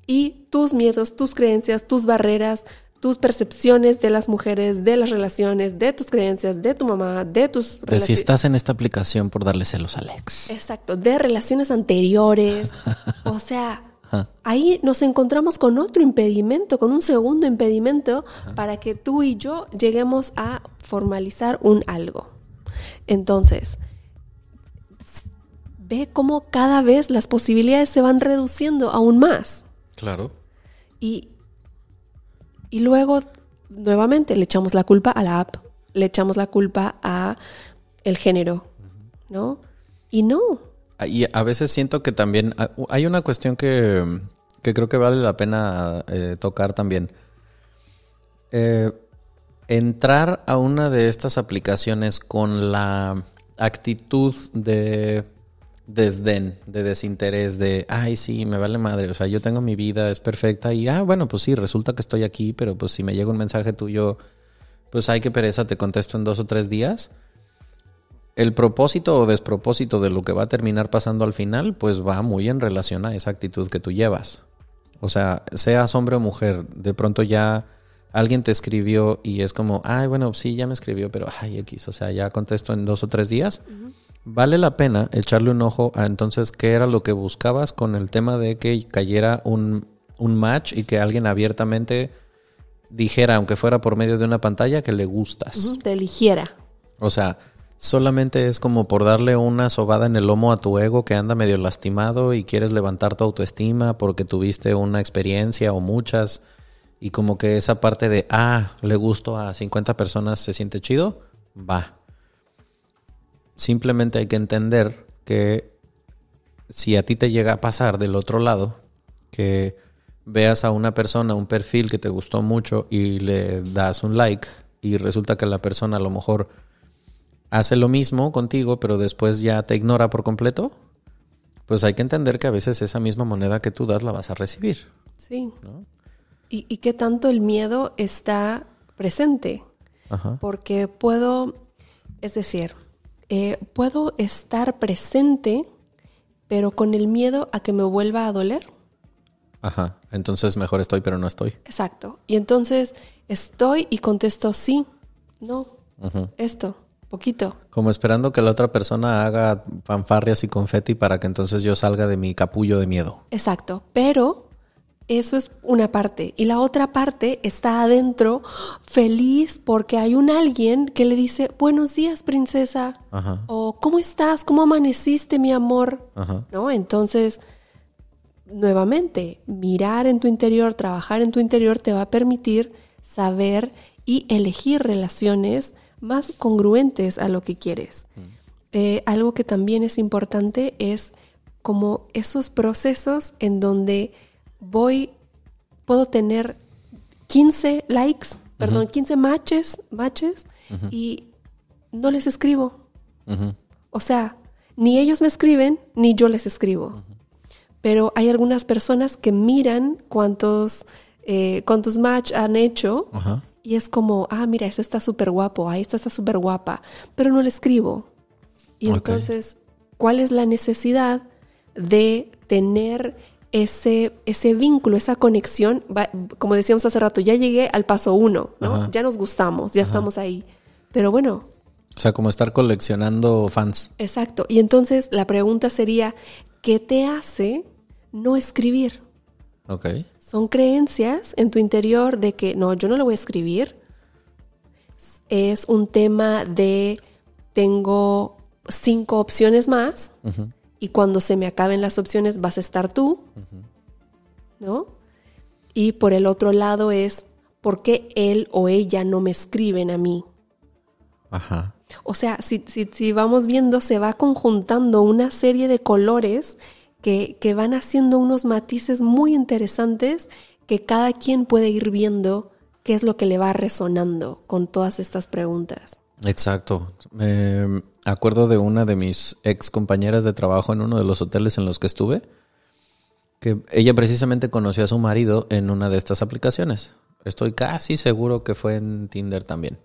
[SPEAKER 2] y tus miedos, tus creencias, tus barreras, tus percepciones de las mujeres, de las relaciones, de tus creencias, de tu mamá, de tus...
[SPEAKER 1] De si estás en esta aplicación por darle celos a Alex.
[SPEAKER 2] Exacto, de relaciones anteriores. o sea, ahí nos encontramos con otro impedimento, con un segundo impedimento para que tú y yo lleguemos a formalizar un algo. Entonces, ve cómo cada vez las posibilidades se van reduciendo aún más.
[SPEAKER 1] Claro.
[SPEAKER 2] Y y luego, nuevamente, le echamos la culpa a la app, le echamos la culpa a el género, ¿no? Y no.
[SPEAKER 1] Y a veces siento que también ah, hay una cuestión que, creo que vale la pena eh, tocar también. Eh, entrar a una de estas aplicaciones con la actitud de desdén, de desinterés, de, ay, sí, me vale madre, o sea, yo tengo mi vida, es perfecta y, ah, bueno, pues sí, resulta que estoy aquí, pero pues si me llega un mensaje tuyo, pues hay que pereza, te contesto en dos o tres días. El propósito o despropósito de lo que va a terminar pasando al final, pues va muy en relación a esa actitud que tú llevas. O sea, seas hombre o mujer, de pronto ya alguien te escribió y es como, ay, bueno, sí, ya me escribió, pero, ay, X, o sea, ya contesto en dos o tres días vale la pena echarle un ojo a entonces qué era lo que buscabas con el tema de que cayera un, match y que alguien abiertamente dijera, aunque fuera por medio de una pantalla, que le gustas.
[SPEAKER 2] te eligiera.
[SPEAKER 1] O sea, solamente es como por darle una sobada en el lomo a tu ego que anda medio lastimado y quieres levantar tu autoestima porque tuviste una experiencia o muchas y como que esa parte de, ah, le gusto a 50 personas se siente chido, va, Simplemente hay que entender que si a ti te llega a pasar del otro lado, que veas a una persona, un perfil que te gustó mucho y le das un like y resulta que la persona a lo mejor hace lo mismo contigo, pero después ya te ignora por completo, pues hay que entender que a veces esa misma moneda que tú das la vas a recibir.
[SPEAKER 2] Sí. ¿Y, y qué tanto el miedo está presente? Porque puedo, es decir, eh, puedo estar presente, pero con el miedo a que me vuelva a doler.
[SPEAKER 1] Ajá, entonces mejor estoy, pero no estoy.
[SPEAKER 2] Exacto. Y entonces estoy y contesto sí, no, esto, poquito.
[SPEAKER 1] Como esperando que la otra persona haga fanfarrias y confeti para que entonces yo salga de mi capullo de miedo.
[SPEAKER 2] Exacto, pero eso es una parte. Y la otra parte está adentro, feliz porque hay un alguien que le dice, buenos días, princesa. O, ¿cómo estás? ¿Cómo amaneciste, mi amor? ¿No? Entonces, nuevamente, mirar en tu interior, trabajar en tu interior te va a permitir saber y elegir relaciones más congruentes a lo que quieres. Mm. Eh, algo que también es importante es como esos procesos en donde voy, puedo tener 15 likes, perdón, 15 matches, matches y no les escribo. O sea, ni ellos me escriben, ni yo les escribo. Pero hay algunas personas que miran cuántos, eh, cuántos match han hecho y es como, ah, mira, ese está súper guapo, ah, esta está súper guapa, pero no le escribo. Y entonces, ¿cuál es la necesidad de tener ese, ese vínculo, esa conexión, como decíamos hace rato, ya llegué al paso uno, ¿no? Ya nos gustamos, ya estamos ahí. Pero bueno.
[SPEAKER 1] O sea, como estar coleccionando fans.
[SPEAKER 2] Exacto. Y entonces la pregunta sería, ¿qué te hace no escribir?
[SPEAKER 1] Ok.
[SPEAKER 2] Son creencias en tu interior de que, no, yo no lo voy a escribir. Es un tema de, tengo cinco opciones más y cuando se me acaben las opciones vas a estar tú, ¿no? Y por el otro lado es, ¿por qué él o ella no me escriben a mí?
[SPEAKER 1] Ajá.
[SPEAKER 2] O sea, si, si, vamos viendo, se va conjuntando una serie de colores que, que van haciendo unos matices muy interesantes que cada quien puede ir viendo qué es lo que le va resonando con todas estas preguntas.
[SPEAKER 1] Exacto. Me acuerdo de una de mis ex compañeras de trabajo en uno de los hoteles en los que estuve, que ella precisamente conoció a su marido en una de estas aplicaciones. Estoy casi seguro que fue en Tinder también.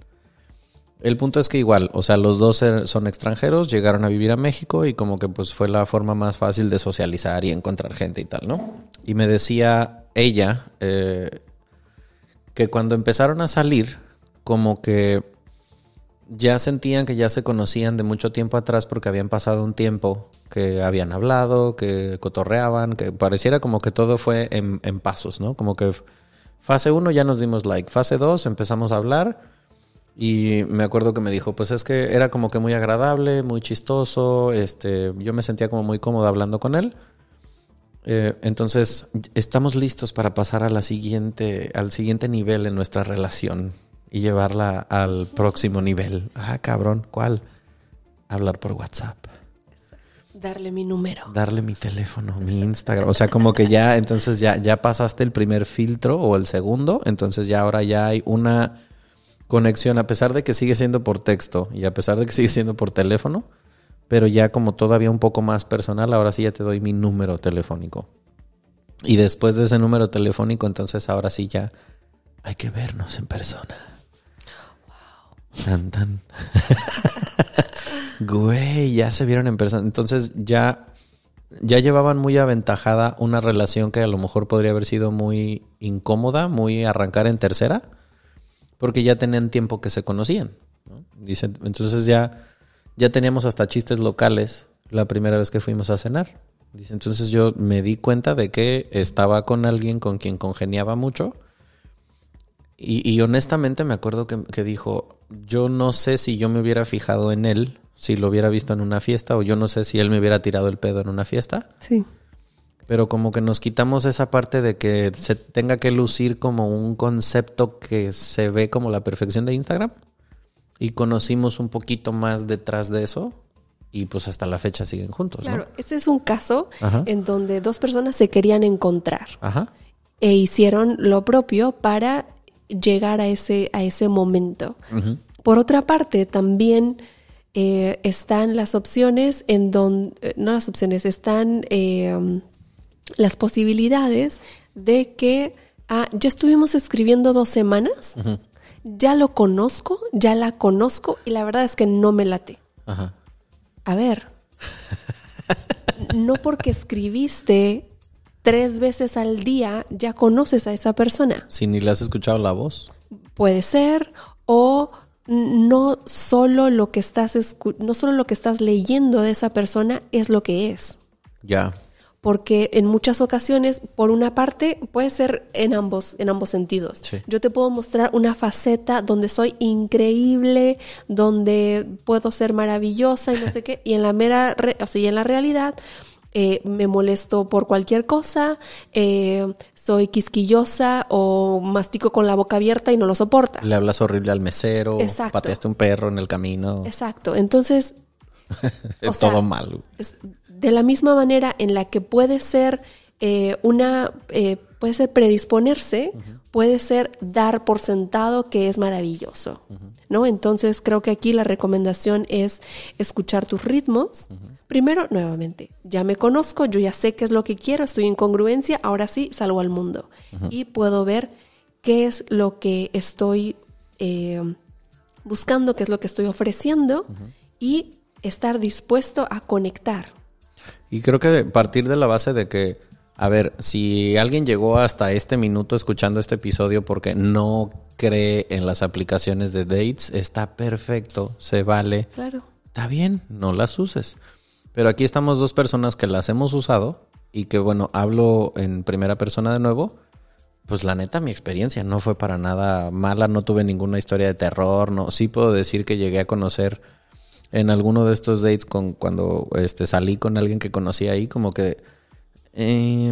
[SPEAKER 1] El punto es que igual, o sea, los dos er- son extranjeros, llegaron a vivir a México y como que pues fue la forma más fácil de socializar y encontrar gente y tal, ¿no? Y me decía ella eh, que cuando empezaron a salir, como que ya sentían que ya se conocían de mucho tiempo atrás porque habían pasado un tiempo que habían hablado, que cotorreaban, que pareciera como que todo fue en, pasos, ¿no? Como que fase 1 ya nos dimos like, fase 2 empezamos a hablar y me acuerdo que me dijo, pues es que era como que muy agradable, muy chistoso, este, yo me sentía como muy cómodo hablando con él. Eh, entonces, estamos listos para pasar a siguiente, al siguiente nivel en nuestra relación y llevarla al próximo nivel. Ah, cabrón, ¿cuál? Hablar por WhatsApp,
[SPEAKER 2] Darle mi número.
[SPEAKER 1] darle mi teléfono, mi Instagram. O sea, como que ya, entonces ya, ya pasaste el primer filtro o el segundo, entonces ya ahora ya hay una conexión, a pesar de que sigue siendo por texto y a pesar de que sigue siendo por teléfono, pero ya como todavía un poco más personal, ahora sí ya te doy mi número telefónico. Y después de ese número telefónico, entonces ahora sí ya hay que vernos en persona. Tan. Güey, ya se vieron en persona. Entonces ya, ya llevaban muy aventajada una relación que a lo mejor podría haber sido muy incómoda, muy arrancar en tercera, porque ya tenían tiempo que se conocían. ¿no? Dice, entonces ya, ya teníamos hasta chistes locales la primera vez que fuimos a cenar. Dice, entonces yo me di cuenta de que estaba con alguien con quien congeniaba mucho. Y, honestamente me acuerdo que dijo, yo no sé si yo me hubiera fijado en él, si lo hubiera visto en una fiesta, o yo no sé si él me hubiera tirado el pedo en una fiesta.
[SPEAKER 2] Sí.
[SPEAKER 1] Pero como que nos quitamos esa parte de que se tenga que lucir como un concepto que se ve como la perfección de Instagram. Y conocimos un poquito más detrás de eso. Y pues hasta la fecha siguen juntos,
[SPEAKER 2] Claro,
[SPEAKER 1] ¿no?
[SPEAKER 2] ese es un caso
[SPEAKER 1] Ajá.
[SPEAKER 2] en donde dos personas se querían encontrar
[SPEAKER 1] Ajá.
[SPEAKER 2] e hicieron lo propio para llegar a ese, a ese momento. Por otra parte, también eh, están las opciones en donde, no las opciones, están eh, um, las posibilidades de que ah, ya estuvimos escribiendo dos semanas, ya lo conozco, ya la conozco y la verdad es que no me late.
[SPEAKER 1] Ajá.
[SPEAKER 2] A ver, no porque escribiste tres veces al día ya conoces a esa persona.
[SPEAKER 1] Si ni le has escuchado la voz.
[SPEAKER 2] Puede ser o no solo lo que estás escu- no solo lo que estás leyendo de esa persona es lo que es.
[SPEAKER 1] Ya.
[SPEAKER 2] Porque en muchas ocasiones, por una parte, puede ser en ambos, en ambos sentidos.
[SPEAKER 1] Sí.
[SPEAKER 2] Yo te puedo mostrar una faceta donde soy increíble, donde puedo ser maravillosa y no sé qué, y en la mera, re- o sea, y en la realidad eh, me molesto por cualquier cosa, eh, soy quisquillosa o mastico con la boca abierta y no lo soportas.
[SPEAKER 1] Le hablas horrible al mesero.
[SPEAKER 2] Exacto.
[SPEAKER 1] Pateaste un perro en el camino.
[SPEAKER 2] Exacto. Entonces,
[SPEAKER 1] Es
[SPEAKER 2] o sea,
[SPEAKER 1] todo malo.
[SPEAKER 2] es de la misma manera en la que puede ser eh, una, eh, puede ser predisponerse, puede ser dar por sentado que es maravilloso, ¿no? Entonces creo que aquí la recomendación es escuchar tus ritmos. Primero, nuevamente, ya me conozco, yo ya sé qué es lo que quiero, estoy en congruencia, ahora sí salgo al mundo y puedo ver qué es lo que estoy eh, buscando, qué es lo que estoy ofreciendo y estar dispuesto a conectar.
[SPEAKER 1] Y creo que partir de la base de que, a ver, si alguien llegó hasta este minuto escuchando este episodio porque no cree en las aplicaciones de dates, está perfecto, se vale.
[SPEAKER 2] Claro.
[SPEAKER 1] Está bien, no las uses. Pero aquí estamos dos personas que las hemos usado y que, bueno, hablo en primera persona de nuevo. Pues la neta, mi experiencia no fue para nada mala, no tuve ninguna historia de terror, no. Sí puedo decir que llegué a conocer en alguno de estos dates con cuando este salí con alguien que conocí ahí, como que eh,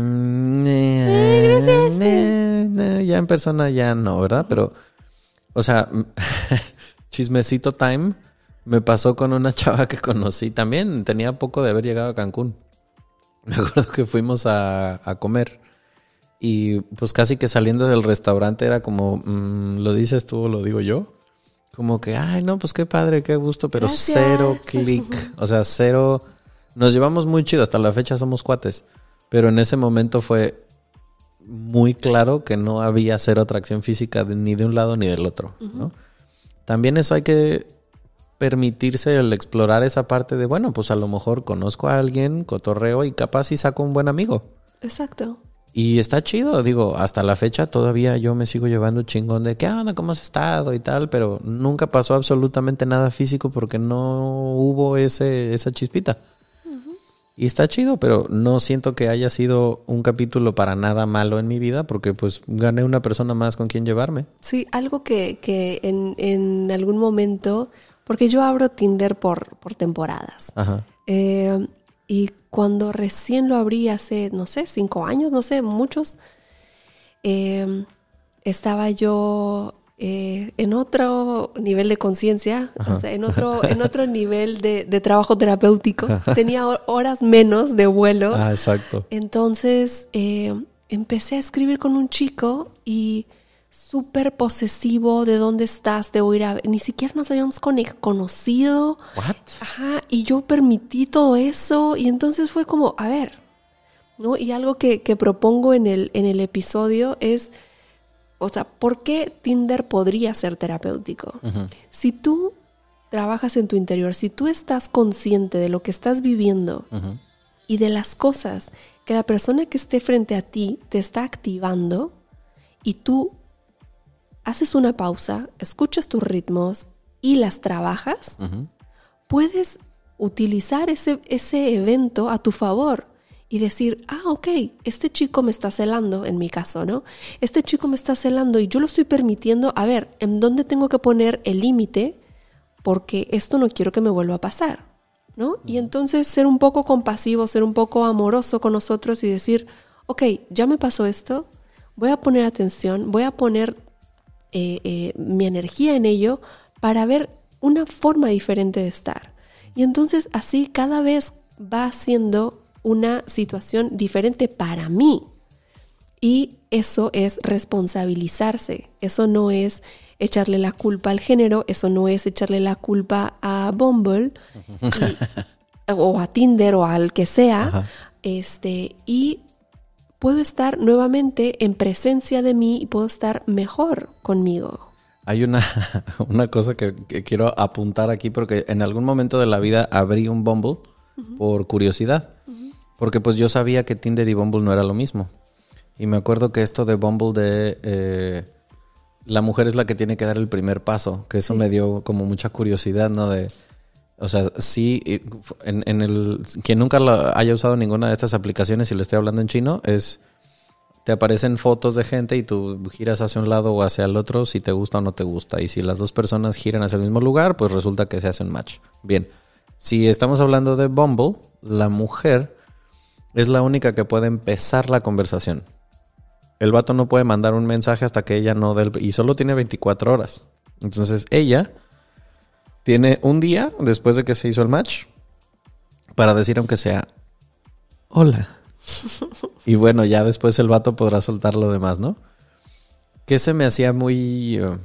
[SPEAKER 1] eh, eh, ya en persona ya no, ¿verdad? Pero, o sea, chismecito time me pasó con una chava que conocí también, tenía poco de haber llegado a Cancún. Me acuerdo que fuimos a, a comer y pues casi que saliendo del restaurante era como, mm, ¿lo dices tú o lo digo yo? Como que, ay, no, pues qué padre, qué gusto, pero
[SPEAKER 2] Gracias.
[SPEAKER 1] cero clic. O sea, cero. Nos llevamos muy chido, hasta la fecha somos cuates. Pero en ese momento fue muy claro que no había cero atracción física de- ni de un lado ni del otro, ¿no? También eso hay que permitirse el explorar esa parte de, bueno, pues a lo mejor conozco a alguien, cotorreo y capaz y saco un buen amigo.
[SPEAKER 2] Exacto.
[SPEAKER 1] Y está chido, digo, hasta la fecha todavía yo me sigo llevando chingón de qué onda, cómo has estado y tal, pero nunca pasó absolutamente nada físico porque no hubo ese, esa chispita. Y está chido, pero no siento que haya sido un capítulo para nada malo en mi vida porque pues gané una persona más con quien llevarme.
[SPEAKER 2] Sí, algo que, que en, en algún momento, porque yo abro Tinder por, por temporadas.
[SPEAKER 1] Ajá.
[SPEAKER 2] Eh, y cuando recién lo abrí hace, no sé, cinco años, no sé, muchos, eh, estaba yo eh, en otro nivel de conciencia, o sea, en otro, en otro nivel de, de trabajo terapéutico. Tenía ho- horas menos de vuelo.
[SPEAKER 1] Ah, exacto.
[SPEAKER 2] Entonces eh, empecé a escribir con un chico y súper posesivo de dónde estás, te voy a ir a ver. Ni siquiera nos habíamos conocido.
[SPEAKER 1] What?
[SPEAKER 2] Ajá, y yo permití todo eso y entonces fue como, a ver, ¿no? Y algo que, que propongo en el, en el episodio es, o sea, ¿por qué Tinder podría ser terapéutico? Si tú trabajas en tu interior, si tú estás consciente de lo que estás viviendo y de las cosas que la persona que esté frente a ti te está activando y tú haces una pausa, escuchas tus ritmos y las trabajas, puedes utilizar ese, ese evento a tu favor y decir, ah, ok, este chico me está celando, en mi caso, ¿no? Este chico me está celando y yo lo estoy permitiendo, a ver, ¿en dónde tengo que poner el límite? Porque esto no quiero que me vuelva a pasar, ¿no? Y entonces ser un poco compasivo, ser un poco amoroso con nosotros y decir, ok, ya me pasó esto, voy a poner atención, voy a poner eh, eh, mi energía en ello para ver una forma diferente de estar. Y entonces así cada vez va siendo una situación diferente para mí. Y eso es responsabilizarse. Eso no es echarle la culpa al género, eso no es echarle la culpa a Bumble y- o a Tinder o al que sea.
[SPEAKER 1] Ajá.
[SPEAKER 2] Este, y puedo estar nuevamente en presencia de mí y puedo estar mejor conmigo.
[SPEAKER 1] Hay una, una cosa que, que quiero apuntar aquí porque en algún momento de la vida abrí un Bumble por curiosidad. Porque pues yo sabía que Tinder y Bumble no era lo mismo. Y me acuerdo que esto de Bumble de eh, la mujer es la que tiene que dar el primer paso, que eso me dio como mucha curiosidad, ¿no? De, o sea, sí, en el, quien nunca lo haya usado ninguna de estas aplicaciones y le estoy hablando en chino, es te aparecen fotos de gente y tú giras hacia un lado o hacia el otro si te gusta o no te gusta. Y si las dos personas giran hacia el mismo lugar, pues resulta que se hace un match. Bien, si estamos hablando de Bumble, la mujer es la única que puede empezar la conversación. El vato no puede mandar un mensaje hasta que ella no dé el... Y solo tiene 24 horas. Entonces ella tiene un día después de que se hizo el match para decir aunque sea hola. y bueno, ya después el vato podrá soltar lo demás, ¿no? Que se me hacía muy, eh,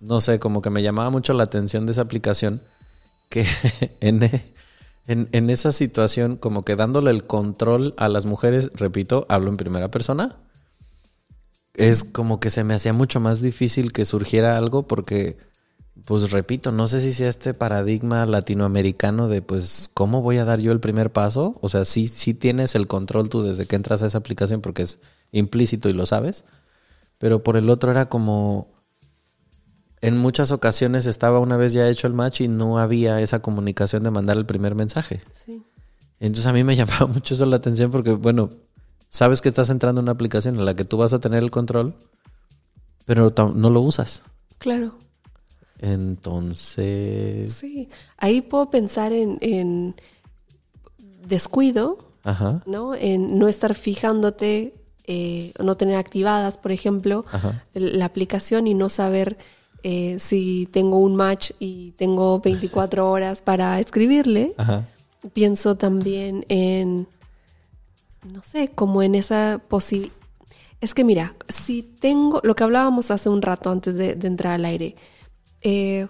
[SPEAKER 1] no sé, como que me llamaba mucho la atención de esa aplicación, que en, en, en esa situación, como que dándole el control a las mujeres, repito, hablo en primera persona, es como que se me hacía mucho más difícil que surgiera algo porque, pues repito, no sé si sea este paradigma latinoamericano de, pues, ¿cómo voy a dar yo el primer paso? O sea, sí, sí tienes el control tú desde que entras a esa aplicación porque es implícito y lo sabes, pero por el otro era como, en muchas ocasiones estaba una vez ya hecho el match y no había esa comunicación de mandar el primer mensaje.
[SPEAKER 2] Sí.
[SPEAKER 1] Entonces a mí me llamaba mucho eso la atención porque, bueno, sabes que estás entrando en una aplicación en la que tú vas a tener el control, pero no lo usas.
[SPEAKER 2] Claro.
[SPEAKER 1] Entonces,
[SPEAKER 2] Sí. Ahí puedo pensar en, en descuido,
[SPEAKER 1] ajá,
[SPEAKER 2] ¿no? En no estar fijándote, eh, no tener activadas, por ejemplo,
[SPEAKER 1] Ajá.
[SPEAKER 2] la aplicación y no saber eh, si tengo un match y tengo 24 horas para escribirle.
[SPEAKER 1] ajá,
[SPEAKER 2] Pienso también en, no sé, como en esa posibilidad. Es que mira, si tengo, lo que hablábamos hace un rato antes de, de entrar al aire, eh,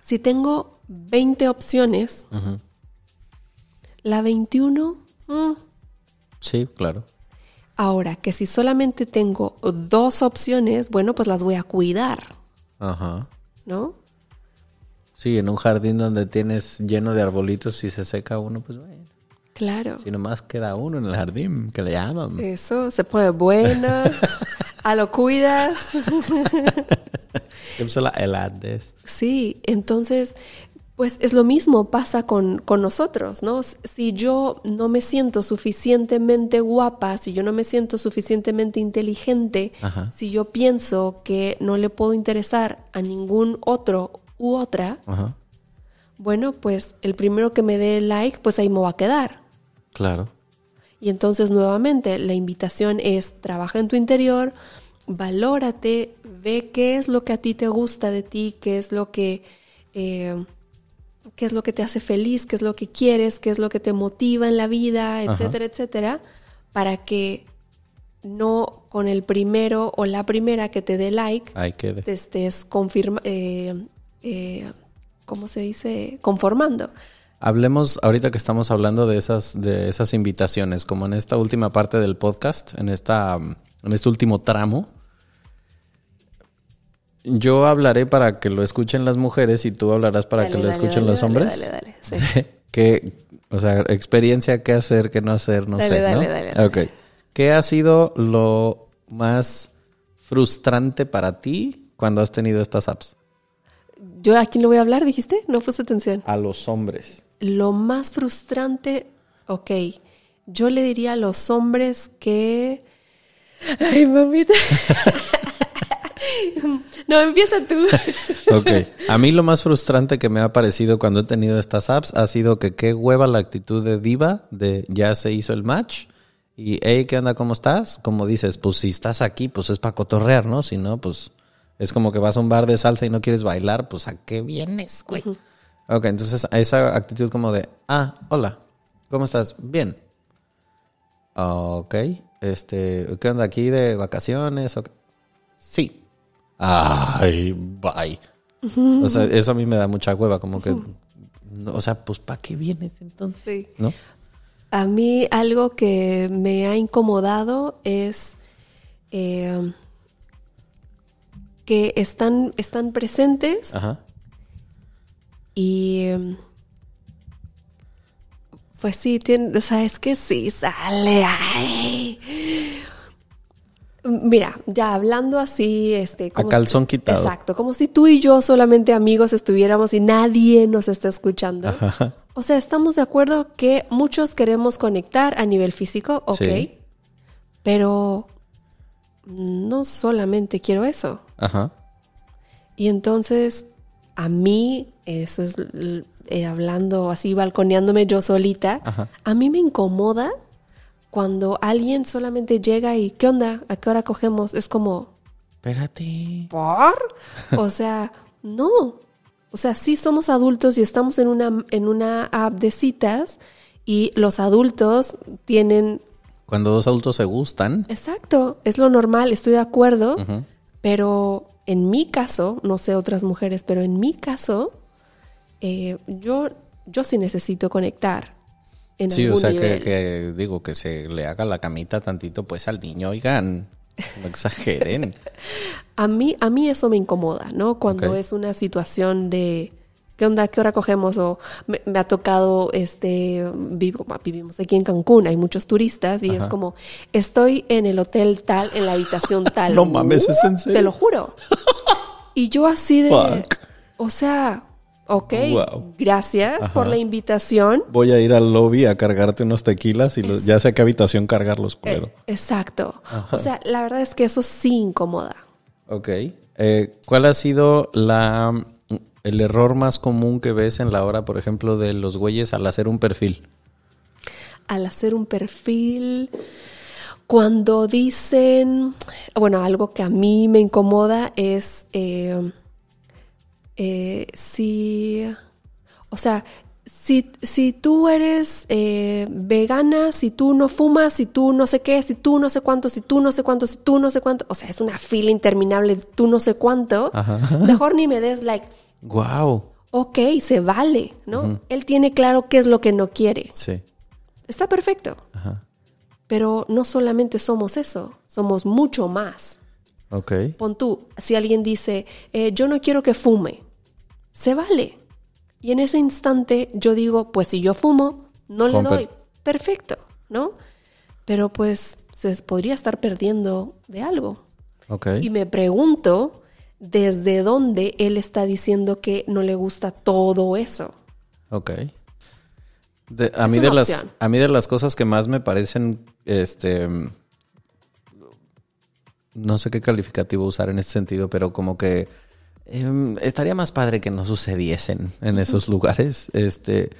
[SPEAKER 2] si tengo 20 opciones, la 21, mm,
[SPEAKER 1] sí, claro,
[SPEAKER 2] ahora que si solamente tengo dos opciones, bueno, pues las voy a cuidar,
[SPEAKER 1] ajá,
[SPEAKER 2] ¿no?
[SPEAKER 1] Sí, en un jardín donde tienes lleno de arbolitos, si se seca uno, pues bueno.
[SPEAKER 2] Claro.
[SPEAKER 1] Si nomás queda uno en el jardín, que le llaman.
[SPEAKER 2] Eso, se pone buena. a lo cuidas.
[SPEAKER 1] Yo la helades.
[SPEAKER 2] Sí, entonces, pues es lo mismo pasa con, con nosotros, ¿no? Si yo no me siento suficientemente guapa, si yo no me siento suficientemente inteligente,
[SPEAKER 1] Ajá.
[SPEAKER 2] si yo pienso que no le puedo interesar a ningún otro u otra,
[SPEAKER 1] Ajá.
[SPEAKER 2] bueno, pues el primero que me dé like, pues ahí me va a quedar.
[SPEAKER 1] Claro.
[SPEAKER 2] Y entonces nuevamente la invitación es trabaja en tu interior, valórate, ve qué es lo que a ti te gusta de ti, qué es lo que, eh, qué es lo que te hace feliz, qué es lo que quieres, qué es lo que te motiva en la vida, etcétera, etcétera, para que no con el primero o la primera que te dé like
[SPEAKER 1] Ahí quede.
[SPEAKER 2] te estés confirma, eh, eh, ¿cómo se dice? Conformando.
[SPEAKER 1] Hablemos ahorita que estamos hablando de esas, de esas invitaciones, como en esta última parte del podcast, en esta, en este último tramo. Yo hablaré para que lo escuchen las mujeres y tú hablarás para
[SPEAKER 2] Dale,
[SPEAKER 1] que lo
[SPEAKER 2] dale,
[SPEAKER 1] escuchen
[SPEAKER 2] dale,
[SPEAKER 1] los hombres.
[SPEAKER 2] Dale, dale, sí.
[SPEAKER 1] que, o sea, experiencia, qué hacer, qué no hacer, no sé.
[SPEAKER 2] dale,
[SPEAKER 1] ¿no?
[SPEAKER 2] dale, dale.
[SPEAKER 1] Ok. ¿Qué ha sido lo más frustrante para ti cuando has tenido estas apps?
[SPEAKER 2] ¿Yo a quién le voy a hablar, dijiste? No puse atención.
[SPEAKER 1] A los hombres.
[SPEAKER 2] Lo más frustrante, ok, yo le diría a los hombres que... Ay, mamita. no, empieza tú.
[SPEAKER 1] Ok. A mí lo más frustrante que me ha parecido cuando he tenido estas apps ha sido que qué hueva la actitud de diva de ya se hizo el match y hey, ¿qué onda? ¿Cómo estás? Como dices, pues si estás aquí, pues es para cotorrear, ¿no? Si no, pues es como que vas a un bar de salsa y no quieres bailar, pues ¿a qué vienes, güey? Ok, entonces esa actitud como de, ah, hola, ¿cómo estás? Bien. Ok, este, ¿qué onda aquí de vacaciones? Ok. Sí. Ay, bye. O sea, eso a mí me da mucha hueva, como que, no, o sea, pues ¿para qué vienes entonces?
[SPEAKER 2] Sí.
[SPEAKER 1] ¿No?
[SPEAKER 2] A mí algo que me ha incomodado es eh, que están, están presentes
[SPEAKER 1] Ajá.
[SPEAKER 2] Y eh, pues sí, tiene, o sea, es que sí sale. ay. Mira, ya hablando así, este,
[SPEAKER 1] A calzón quitado.
[SPEAKER 2] Exacto, como si tú y yo solamente amigos estuviéramos y nadie nos está escuchando.
[SPEAKER 1] Ajá.
[SPEAKER 2] O sea, estamos de acuerdo que muchos queremos conectar a nivel físico, ok.
[SPEAKER 1] Sí.
[SPEAKER 2] Pero no solamente quiero eso.
[SPEAKER 1] Ajá.
[SPEAKER 2] Y entonces, a mí, eso es eh, hablando así, balconeándome yo solita,
[SPEAKER 1] Ajá.
[SPEAKER 2] a mí me incomoda cuando alguien solamente llega y, ¿qué onda? ¿A qué hora cogemos? Es como,
[SPEAKER 1] Espérate.
[SPEAKER 2] ¿por? O sea, no. O sea, sí somos adultos y estamos en una, en una app de citas y los adultos tienen
[SPEAKER 1] Cuando dos adultos se gustan.
[SPEAKER 2] Exacto, es lo normal, estoy de acuerdo, pero en mi caso, no sé otras mujeres, pero en mi caso, eh, yo, yo sí necesito conectar. En
[SPEAKER 1] Sí, o sea, que,
[SPEAKER 2] nivel.
[SPEAKER 1] que digo que se le haga la camita tantito pues al niño, oigan, no exageren.
[SPEAKER 2] A mí, a mí eso me incomoda, ¿no? Cuando es una situación de ¿qué onda? ¿Qué hora cogemos? O me, me ha tocado, este, vivo, vivimos aquí en Cancún, hay muchos turistas y es como, estoy en el hotel tal, en la habitación tal.
[SPEAKER 1] No mames, ¿es en serio?
[SPEAKER 2] Te lo juro. Y yo así de,
[SPEAKER 1] Fuck.
[SPEAKER 2] o sea, ok,
[SPEAKER 1] Wow.
[SPEAKER 2] gracias por la invitación.
[SPEAKER 1] Voy a ir al lobby a cargarte unos tequilas y los- ya sé qué habitación cargarlos, culero.
[SPEAKER 2] Eh, exacto. O sea, la verdad es que eso sí incomoda.
[SPEAKER 1] Ok. Eh, ¿Cuál ha sido la, el error más común que ves en la hora, por ejemplo, de los güeyes al hacer un perfil?
[SPEAKER 2] al hacer un perfil, cuando dicen, bueno, algo que a mí me incomoda es eh, eh, si, o sea, si, si tú eres eh, vegana, si tú no fumas, si tú no sé qué, si tú no sé cuánto, si tú no sé cuánto, si tú no sé cuánto, o sea, es una fila interminable, de tú no sé cuánto,
[SPEAKER 1] Ajá.
[SPEAKER 2] mejor ni me des like,
[SPEAKER 1] Wow.
[SPEAKER 2] ok, se vale, ¿no? Él tiene claro qué es lo que no quiere.
[SPEAKER 1] Sí.
[SPEAKER 2] Está perfecto.
[SPEAKER 1] Ajá.
[SPEAKER 2] Pero no solamente somos eso, somos mucho más.
[SPEAKER 1] Ok.
[SPEAKER 2] Pon tú, si alguien dice, eh, yo no quiero que fume, se vale. Y en ese instante yo digo, pues si yo fumo, no le doy. Perfecto, ¿no? Pero pues se podría estar perdiendo de algo.
[SPEAKER 1] Ok.
[SPEAKER 2] Y me pregunto desde dónde él está diciendo que no le gusta todo eso.
[SPEAKER 1] Ok. De- a, mí de las, a mí de las cosas que más me parecen, este, no sé qué calificativo usar en este sentido, pero como que em, estaría más padre que no sucediesen en esos lugares. Este,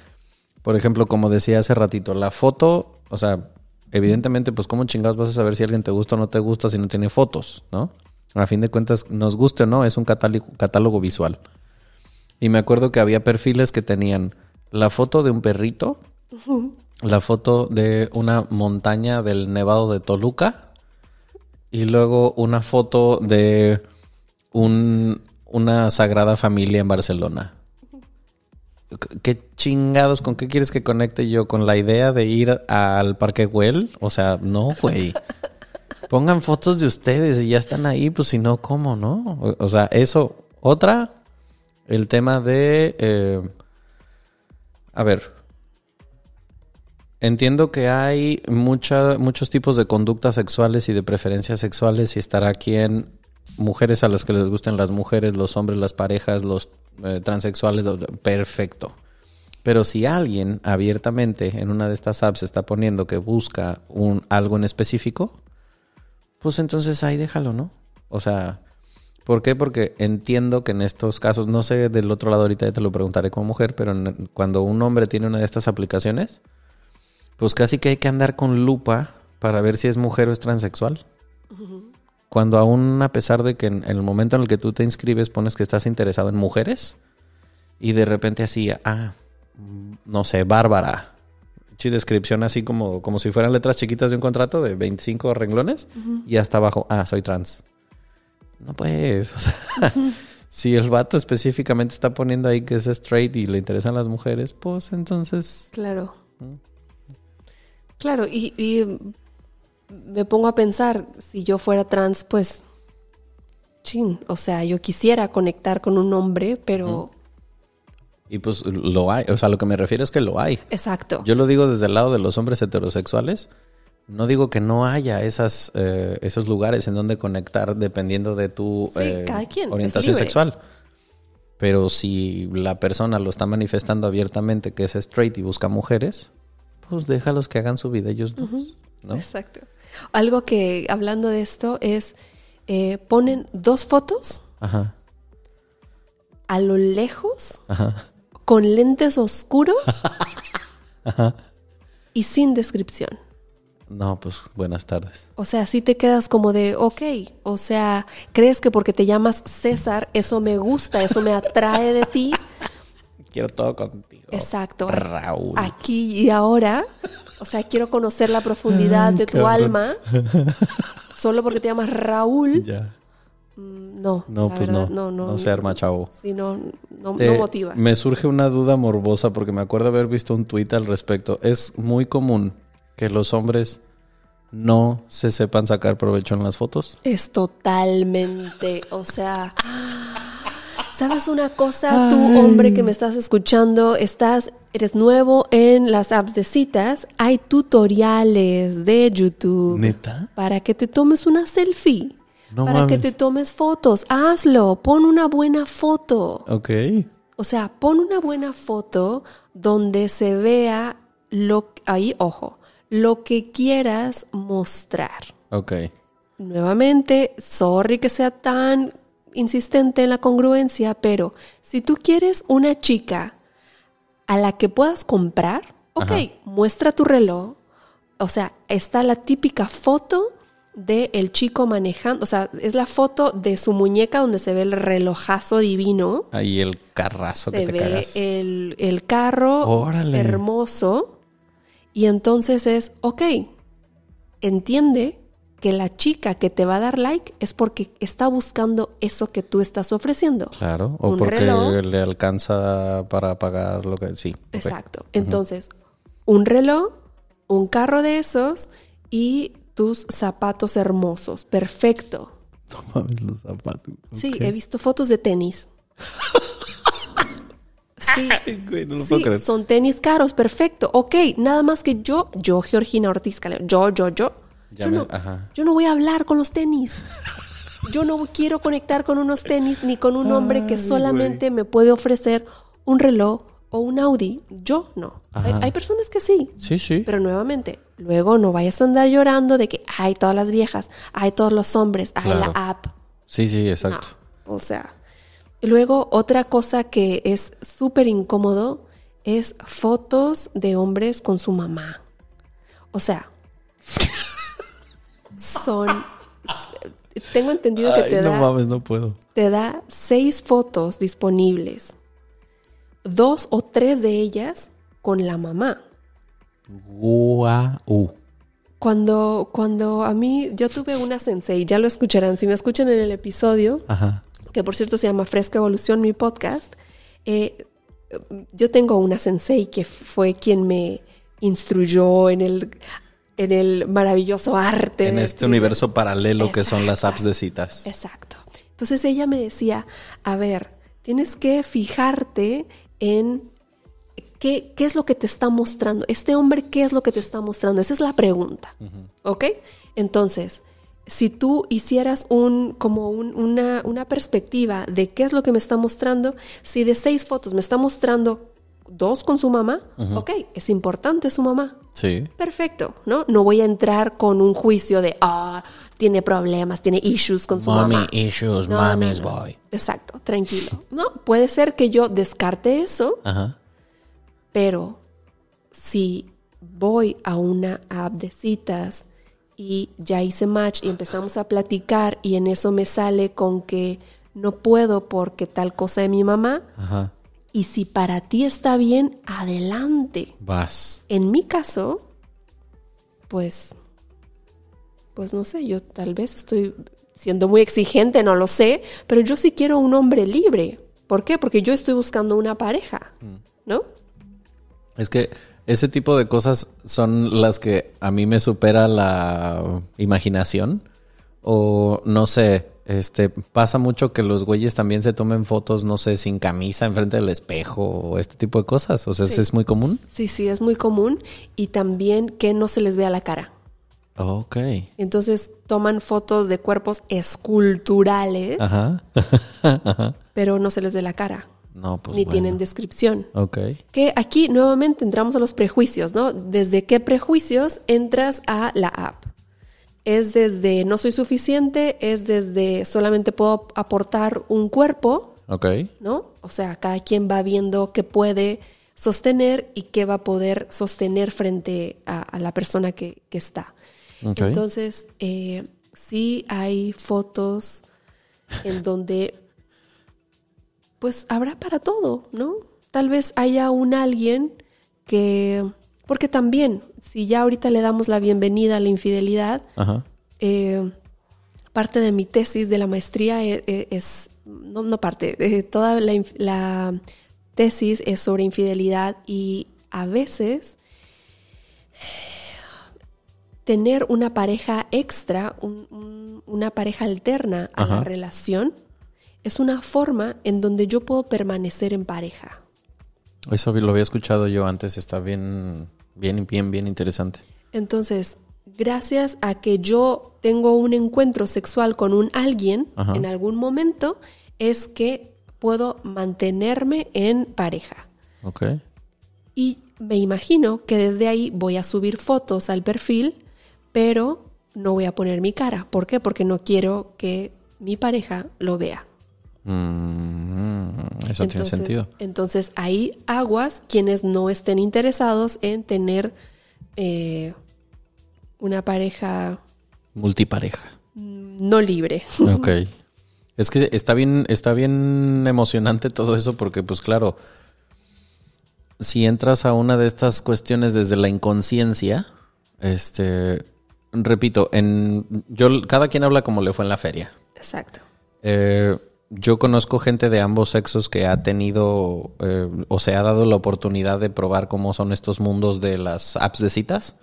[SPEAKER 1] por ejemplo, como decía hace ratito, la foto, o sea, evidentemente, pues cómo chingados vas a saber si alguien te gusta o no te gusta si no tiene fotos, ¿no? A fin de cuentas, nos guste o no, es un catálogo, catálogo visual. Y me acuerdo que había perfiles que tenían la foto de un perrito, la foto de una montaña del Nevado de Toluca y luego una foto de un- una sagrada familia en Barcelona. ¿Qué chingados, con qué quieres que conecte yo? ¿Con la idea de ir al Parque Güell? O sea, no, güey. Pongan fotos de ustedes y ya están ahí, pues si no, ¿cómo, no? O, sea, eso. Otra, el tema de... eh, a ver. Entiendo que hay mucha, muchos tipos de conductas sexuales y de preferencias sexuales y estará quien mujeres a las que les gusten las mujeres, los hombres, las parejas, los eh, transexuales, perfecto. Pero si alguien abiertamente en una de estas apps está poniendo que busca un algo en específico, pues entonces ahí déjalo, ¿no? O sea, ¿por qué? Porque entiendo que en estos casos, no sé del otro lado ahorita ya te lo preguntaré como mujer, pero cuando un hombre tiene una de estas aplicaciones, pues casi que hay que andar con lupa para ver si es mujer o es transexual. Cuando aún a pesar de que en, en el momento en el que tú te inscribes pones que estás interesado en mujeres y de repente así, ah, mm, no sé, Bárbara. Sí, descripción así como, como si fueran letras chiquitas de un contrato de 25 renglones y hasta abajo, ah, soy trans. No pues, o sea, si el vato específicamente está poniendo ahí que es straight y le interesan las mujeres, pues entonces
[SPEAKER 2] Claro. Claro, y, y me pongo a pensar, si yo fuera trans, pues, chin, o sea, yo quisiera conectar con un hombre, pero...
[SPEAKER 1] Y pues lo hay, o sea, lo que me refiero es que lo hay.
[SPEAKER 2] Exacto.
[SPEAKER 1] Yo lo digo desde el lado de los hombres heterosexuales. No digo que no haya esas, eh, esos lugares en donde conectar dependiendo de tu
[SPEAKER 2] Sí,
[SPEAKER 1] eh, orientación sexual. Pero si la persona lo está manifestando abiertamente que es straight y busca mujeres, pues déjalos que hagan su vida ellos dos, ¿no?
[SPEAKER 2] Exacto. Algo que, hablando de esto, es, eh, ponen dos fotos
[SPEAKER 1] Ajá,
[SPEAKER 2] a lo lejos,
[SPEAKER 1] ajá.
[SPEAKER 2] con lentes oscuros y sin descripción.
[SPEAKER 1] No, pues buenas tardes.
[SPEAKER 2] O sea, si te quedas como de, ok, o sea, crees que porque te llamas César, eso me gusta, eso me atrae de ti.
[SPEAKER 1] Quiero todo contigo.
[SPEAKER 2] Exacto.
[SPEAKER 1] Raúl.
[SPEAKER 2] Aquí y ahora. O sea, quiero conocer la profundidad de tu alma. Solo porque te llamas Raúl.
[SPEAKER 1] Ya.
[SPEAKER 2] Mm, No.
[SPEAKER 1] No, pues
[SPEAKER 2] verdad,
[SPEAKER 1] no.
[SPEAKER 2] No,
[SPEAKER 1] No, se arma, chavo.
[SPEAKER 2] Sí, no, no,
[SPEAKER 1] Te-
[SPEAKER 2] no motiva.
[SPEAKER 1] Me surge una duda morbosa porque me acuerdo haber visto un tuit al respecto. Es muy común que los hombres no se sepan sacar provecho en las fotos.
[SPEAKER 2] Es totalmente, o sea, ¿sabes una cosa? Tú, hombre que me estás escuchando, estás, eres nuevo en las apps de citas, hay tutoriales de YouTube
[SPEAKER 1] ¿Neta?
[SPEAKER 2] para que te tomes una selfie,
[SPEAKER 1] No
[SPEAKER 2] para que te tomes fotos, hazlo, pon una buena foto.
[SPEAKER 1] Ok.
[SPEAKER 2] O sea, pon una buena foto donde se vea lo ahí, ojo, lo que quieras mostrar.
[SPEAKER 1] Ok.
[SPEAKER 2] Nuevamente, sorry que sea tan insistente en la congruencia, pero si tú quieres una chica a la que puedas comprar, ok,
[SPEAKER 1] Ajá.
[SPEAKER 2] muestra tu reloj. O sea, está la típica foto de el chico manejando, o sea, es la foto de su muñeca donde se ve el relojazo divino,
[SPEAKER 1] Ahí el carrazo
[SPEAKER 2] se
[SPEAKER 1] que te
[SPEAKER 2] ve
[SPEAKER 1] cagas.
[SPEAKER 2] el, el carro
[SPEAKER 1] Órale.
[SPEAKER 2] hermoso y entonces es, ok, entiende que la chica que te va a dar like es porque está buscando eso que tú estás ofreciendo.
[SPEAKER 1] Claro. O
[SPEAKER 2] un
[SPEAKER 1] porque
[SPEAKER 2] reloj.
[SPEAKER 1] le alcanza para pagar lo que... Sí.
[SPEAKER 2] Exacto. Entonces, un reloj, un carro de esos y tus zapatos hermosos. Perfecto.
[SPEAKER 1] No mames los zapatos.
[SPEAKER 2] Sí, he visto fotos de tenis. Sí,
[SPEAKER 1] Ay, güey, no lo
[SPEAKER 2] sí,
[SPEAKER 1] puedo creer.
[SPEAKER 2] son tenis caros, perfecto. Ok, nada más que yo, yo, Georgina Ortiz yo, yo, yo.
[SPEAKER 1] Ya
[SPEAKER 2] yo,
[SPEAKER 1] me-
[SPEAKER 2] no,
[SPEAKER 1] ajá.
[SPEAKER 2] yo no voy a hablar con los tenis. Yo no quiero conectar con unos tenis ni con un hombre que solamente me puede ofrecer un reloj o un Audi. Yo no. Hay, personas que sí.
[SPEAKER 1] Sí, sí.
[SPEAKER 2] Pero nuevamente, luego no vayas a andar llorando de que hay todas las viejas, hay todos los hombres, hay
[SPEAKER 1] Claro.
[SPEAKER 2] la app.
[SPEAKER 1] Sí, sí,
[SPEAKER 2] No,
[SPEAKER 1] exacto.
[SPEAKER 2] o sea. Luego otra cosa que es súper incómodo es fotos de hombres con su mamá. O sea, son... Tengo entendido que te
[SPEAKER 1] no
[SPEAKER 2] da,
[SPEAKER 1] mames, no puedo.
[SPEAKER 2] te da seis fotos disponibles. Dos o tres de ellas con la mamá.
[SPEAKER 1] Guau.
[SPEAKER 2] Cuando, cuando a mí, yo tuve una sensei, ya lo escucharán, si me escuchan en el episodio,
[SPEAKER 1] Ajá.
[SPEAKER 2] que por cierto se llama Fresca Evolución, mi podcast, eh, yo tengo una sensei que fue quien me instruyó en el, en el maravilloso arte.
[SPEAKER 1] En este universo paralelo que son las apps de citas.
[SPEAKER 2] Exacto. Entonces ella me decía, a ver, tienes que fijarte en qué, qué es lo que te está mostrando. Este hombre, ¿qué es lo que te está mostrando? Esa es la pregunta. ¿Ok? Entonces, si tú hicieras un, como un- una, una perspectiva de qué es lo que me está mostrando, si de seis fotos me está mostrando dos con su mamá, ok, es importante su mamá.
[SPEAKER 1] Sí.
[SPEAKER 2] Perfecto, ¿no? No voy a entrar con un juicio de, ah, tiene problemas, tiene issues con su
[SPEAKER 1] Mommy
[SPEAKER 2] mamá.
[SPEAKER 1] issues,
[SPEAKER 2] No,
[SPEAKER 1] mommy's
[SPEAKER 2] no, no.
[SPEAKER 1] boy.
[SPEAKER 2] Exacto, tranquilo. No, puede ser que yo descarte eso,
[SPEAKER 1] Ajá.
[SPEAKER 2] pero si voy a una app de citas y ya hice match y empezamos a platicar y en eso me sale con que no puedo porque tal cosa de mi mamá,
[SPEAKER 1] Ajá.
[SPEAKER 2] Y si para ti está bien, adelante.
[SPEAKER 1] Vas.
[SPEAKER 2] En mi caso, pues, pues no sé, yo tal vez estoy siendo muy exigente, no lo sé, pero yo sí quiero un hombre libre. ¿Por qué? Porque yo estoy buscando una pareja, ¿no?
[SPEAKER 1] Es que ese tipo de cosas son las que a mí me supera la imaginación. O no sé, este pasa mucho que los güeyes también se tomen fotos, no sé, sin camisa enfrente del espejo o este tipo de cosas. O sea,
[SPEAKER 2] Sí.
[SPEAKER 1] ¿eso es muy común.
[SPEAKER 2] Sí, sí, es muy común y también que no se les vea la cara.
[SPEAKER 1] Ok.
[SPEAKER 2] Entonces toman fotos de cuerpos esculturales,
[SPEAKER 1] Ajá.
[SPEAKER 2] pero no se les ve la cara,
[SPEAKER 1] No, pues
[SPEAKER 2] ni
[SPEAKER 1] bueno.
[SPEAKER 2] tienen descripción.
[SPEAKER 1] Ok.
[SPEAKER 2] Que aquí nuevamente entramos a los prejuicios, ¿no? ¿Desde qué prejuicios entras a la app? Es desde no soy suficiente, es desde solamente puedo aportar un cuerpo,
[SPEAKER 1] Ok.
[SPEAKER 2] ¿no? O sea, cada quien va viendo qué puede sostener y qué va a poder sostener frente a, a la persona que, que está. Entonces, eh, sí hay fotos en donde, pues habrá para todo, ¿no? Tal vez haya un alguien que, porque también, si ya ahorita le damos la bienvenida a la infidelidad,
[SPEAKER 1] Ajá.
[SPEAKER 2] eh, parte de mi tesis de la maestría e- e- es, no, no parte, eh, toda la, tesis es sobre infidelidad y a veces tener una pareja extra, un- un- una pareja alterna a la relación, es una forma en donde yo puedo permanecer en pareja.
[SPEAKER 1] Eso lo había escuchado yo antes. Está bien, bien, bien, bien interesante.
[SPEAKER 2] Entonces, gracias a que yo tengo un encuentro sexual con un alguien
[SPEAKER 1] Ajá.
[SPEAKER 2] en algún momento, es que puedo mantenerme en pareja.
[SPEAKER 1] Ok.
[SPEAKER 2] Y me imagino que desde ahí voy a subir fotos al perfil, pero no voy a poner mi cara. ¿Por qué? Porque no quiero que mi pareja lo vea.
[SPEAKER 1] Mm, eso tiene sentido.
[SPEAKER 2] entonces ahí aguas quienes no estén interesados en tener eh, una pareja
[SPEAKER 1] Multipareja.
[SPEAKER 2] no libre.
[SPEAKER 1] Ok. Es que está bien, está bien emocionante todo eso porque, pues claro, si entras a una de estas cuestiones desde la inconsciencia, este, repito, en, yo, cada quien habla como le fue en la feria.
[SPEAKER 2] Exacto.
[SPEAKER 1] Eh, yo conozco gente de ambos sexos que ha tenido eh, o se ha dado la oportunidad de probar cómo son estos mundos de las apps de citas.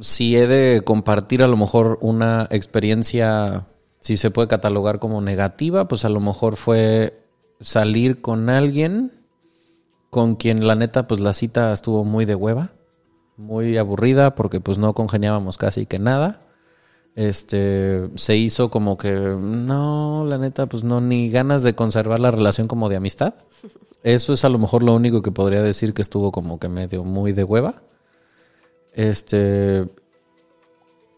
[SPEAKER 1] Si he de compartir a lo mejor una experiencia, si se puede catalogar como negativa, pues a lo mejor fue salir con alguien con quien la neta pues la cita estuvo muy de hueva, muy aburrida porque pues no congeniábamos casi que nada. Este se hizo como que no, la neta pues no ni ganas de conservar la relación como de amistad. Eso es a lo mejor lo único que podría decir que estuvo como que medio muy de hueva. Este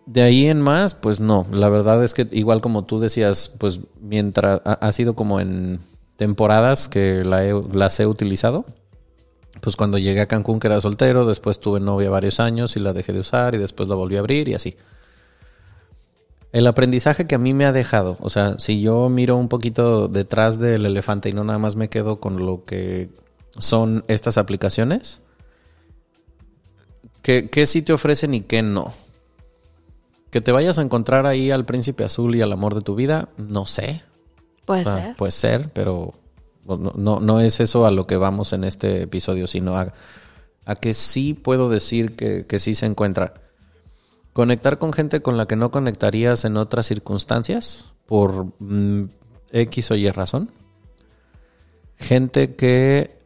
[SPEAKER 1] de ahí en más, pues no. La verdad es que igual como tú decías, pues mientras ha, sido como en temporadas que la las he utilizado. Pues cuando llegué a Cancún que era soltero, después tuve novia varios años y la dejé de usar y después la volví a abrir y así. El aprendizaje que a mí me ha dejado, o sea, si yo miro un poquito detrás del elefante y no nada más me quedo con lo que son estas aplicaciones, ¿qué, qué sí te ofrecen y qué no? Que te vayas a encontrar ahí al príncipe azul y al amor de tu vida, no sé.
[SPEAKER 2] Puede ser.
[SPEAKER 1] Puede ser, pero no, no, es eso a lo que vamos en este episodio, sino a, que sí puedo decir que, que, sí se encuentra. Conectar con gente con la que no conectarías en otras circunstancias, por mm, X o Y razón. Gente que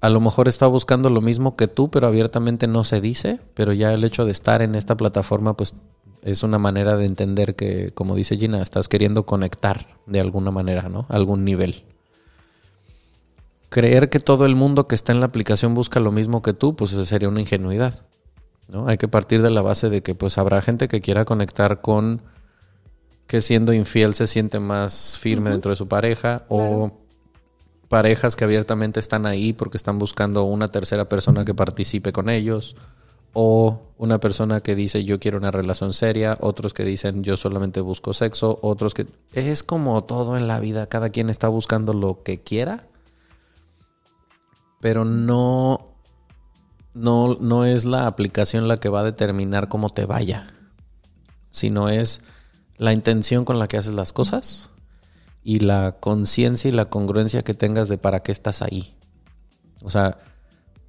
[SPEAKER 1] a lo mejor está buscando lo mismo que tú, pero abiertamente no se dice, pero ya el hecho de estar en esta plataforma, pues es una manera de entender que, como dice Gina, estás queriendo conectar de alguna manera, ¿no? Algún nivel. Creer que todo el mundo que está en la aplicación busca lo mismo que tú, pues eso sería una ingenuidad. ¿No? Hay que partir de la base de que pues habrá gente que quiera conectar con que siendo infiel se siente más firme dentro de su pareja o parejas que abiertamente están ahí porque están buscando una tercera persona que participe con ellos o una persona que dice yo quiero una relación seria, otros que dicen yo solamente busco sexo, otros que es como todo en la vida, cada quien está buscando lo que quiera, pero no no no es la aplicación la que va a determinar cómo te vaya, sino es la intención con la que haces las cosas y la conciencia y la congruencia que tengas de para qué estás ahí. O sea,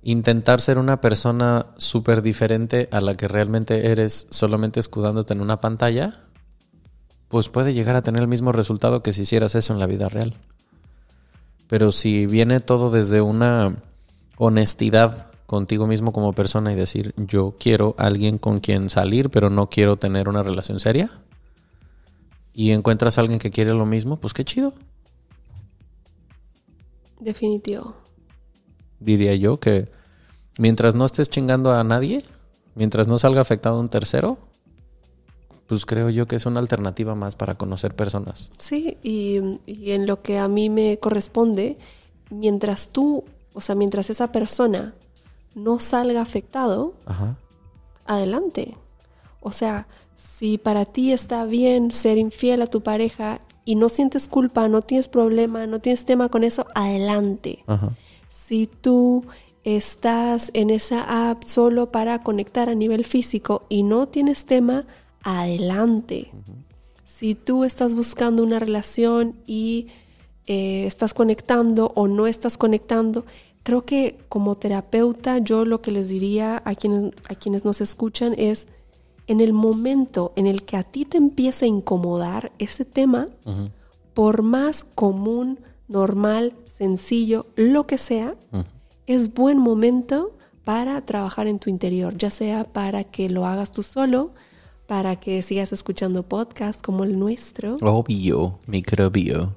[SPEAKER 1] intentar ser una persona súper diferente a la que realmente eres solamente escudándote en una pantalla, pues puede llegar a tener el mismo resultado que si hicieras eso en la vida real. Pero si viene todo desde una honestidad contigo mismo como persona y decir, yo quiero alguien con quien salir, pero no quiero tener una relación seria, y encuentras a alguien que quiere lo mismo, pues qué chido.
[SPEAKER 2] Definitivo
[SPEAKER 1] diría yo, que mientras no estés chingando a nadie, mientras no salga afectado un tercero, pues creo yo que es una alternativa más para conocer personas.
[SPEAKER 2] Sí, y, en lo que a mí me corresponde, mientras tú, o sea, mientras esa persona no salga afectado, adelante. O sea, si para ti está bien ser infiel a tu pareja y no sientes culpa, no tienes problema, no tienes tema con eso, adelante. Ajá. Si tú estás en esa app solo para conectar a nivel físico y no tienes tema, adelante. Si tú estás buscando una relación y eh, estás conectando o no estás conectando, creo que como terapeuta yo lo que les diría a quienes, a quienes nos escuchan es, en el momento en el que a ti te empieza a incomodar ese tema, por más común, normal, sencillo, lo que sea, es buen momento para trabajar en tu interior, ya sea para que lo hagas tú solo, para que sigas escuchando podcasts como el nuestro.
[SPEAKER 1] Obvio, microbio.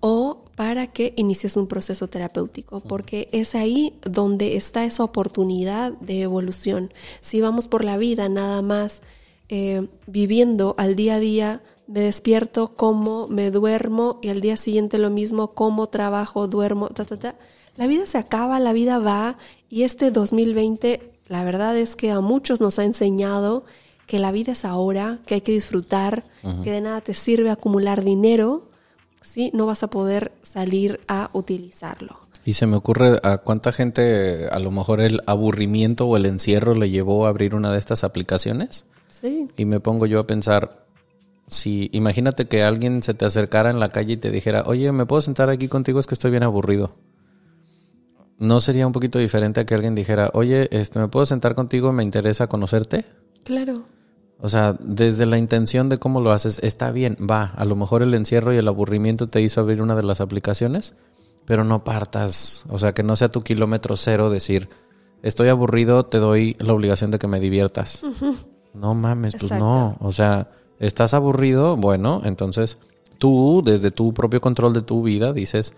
[SPEAKER 2] O para que inicies un proceso terapéutico, porque es ahí donde está esa oportunidad de evolución. Si vamos por la vida nada más eh, viviendo al día a día me despierto, como, me duermo y al día siguiente lo mismo, como, trabajo, duermo, ta, ta, ta. La vida se acaba, la vida va y este 2020, la verdad es que a muchos nos ha enseñado que la vida es ahora, que hay que disfrutar, que de nada te sirve acumular dinero si no vas a poder salir a utilizarlo.
[SPEAKER 1] Y se me ocurre a cuánta gente a lo mejor el aburrimiento o el encierro le llevó a abrir una de estas aplicaciones.
[SPEAKER 2] Sí.
[SPEAKER 1] Y me pongo yo a pensar, si imagínate que alguien se te acercara en la calle y te dijera, oye, ¿me puedo sentar aquí contigo? Es que estoy bien aburrido. ¿No sería un poquito diferente a que alguien dijera, oye, este, ¿me puedo sentar contigo? Me interesa conocerte.
[SPEAKER 2] Claro.
[SPEAKER 1] O sea, desde la intención de cómo lo haces, está bien, va. A lo mejor el encierro y el aburrimiento te hizo abrir una de las aplicaciones, pero no partas, o sea, que no sea tu kilómetro cero decir, estoy aburrido, te doy la obligación de que me diviertas. No mames, pues
[SPEAKER 2] Exacto.
[SPEAKER 1] no, o sea, estás aburrido, bueno, entonces tú desde tu propio control de tu vida dices,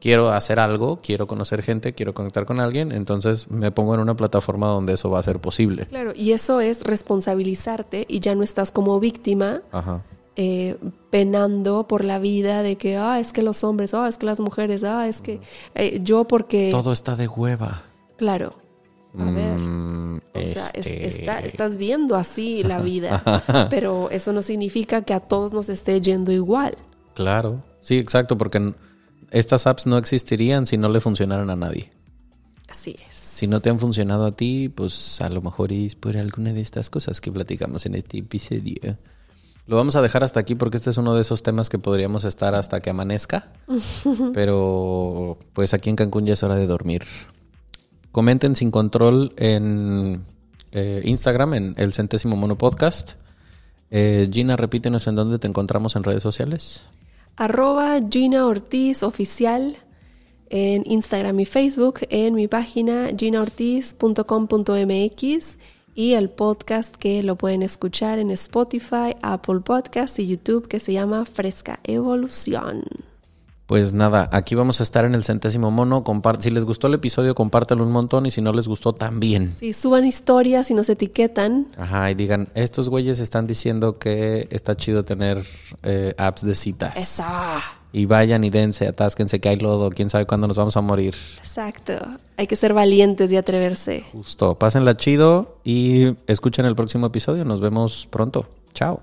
[SPEAKER 1] quiero hacer algo, quiero conocer gente, quiero conectar con alguien, entonces me pongo en una plataforma donde eso va a ser posible.
[SPEAKER 2] Claro, y eso es responsabilizarte y ya no estás como víctima
[SPEAKER 1] Ajá.
[SPEAKER 2] eh, penando por la vida de que, ah, es que los hombres, ah, es que las mujeres, ah, es que eh, yo porque...
[SPEAKER 1] Todo está de hueva.
[SPEAKER 2] Claro. A ver.
[SPEAKER 1] Mm,
[SPEAKER 2] O sea, es-
[SPEAKER 1] este,
[SPEAKER 2] está- estás viendo así la vida, pero eso no significa que a todos nos esté yendo igual.
[SPEAKER 1] Claro, sí, exacto, porque estas apps no existirían si no le funcionaran a nadie.
[SPEAKER 2] Así es.
[SPEAKER 1] Si no te han funcionado a ti, pues a lo mejor es por alguna de estas cosas que platicamos en este episodio. Lo vamos a dejar hasta aquí porque este es uno de esos temas que podríamos estar hasta que amanezca. Pero pues aquí en Cancún ya es hora de dormir. Comenten sin control en eh, Instagram, en el centésimo mono podcast. Eh, Gina, repítenos en dónde te encontramos en redes sociales.
[SPEAKER 2] Arroba Gina Ortiz Oficial en Instagram y Facebook, en mi página ginaortiz.com.mx y el podcast que lo pueden escuchar en Spotify, Apple Podcast y YouTube que se llama Fresca Evolución.
[SPEAKER 1] Pues nada, aquí vamos a estar en el centésimo mono. Si les gustó el episodio, compártelo un montón y si no les gustó, también.
[SPEAKER 2] Si suban historias y nos etiquetan,
[SPEAKER 1] Ajá, y digan, estos güeyes están diciendo que está chido tener eh, apps de citas.
[SPEAKER 2] ¡Esa!
[SPEAKER 1] Y vayan y dense, atásquense que hay lodo, quién sabe cuándo nos vamos a morir.
[SPEAKER 2] Exacto. Hay que ser valientes y atreverse.
[SPEAKER 1] Justo, pásenla chido y escuchen el próximo episodio. Nos vemos pronto. Chao.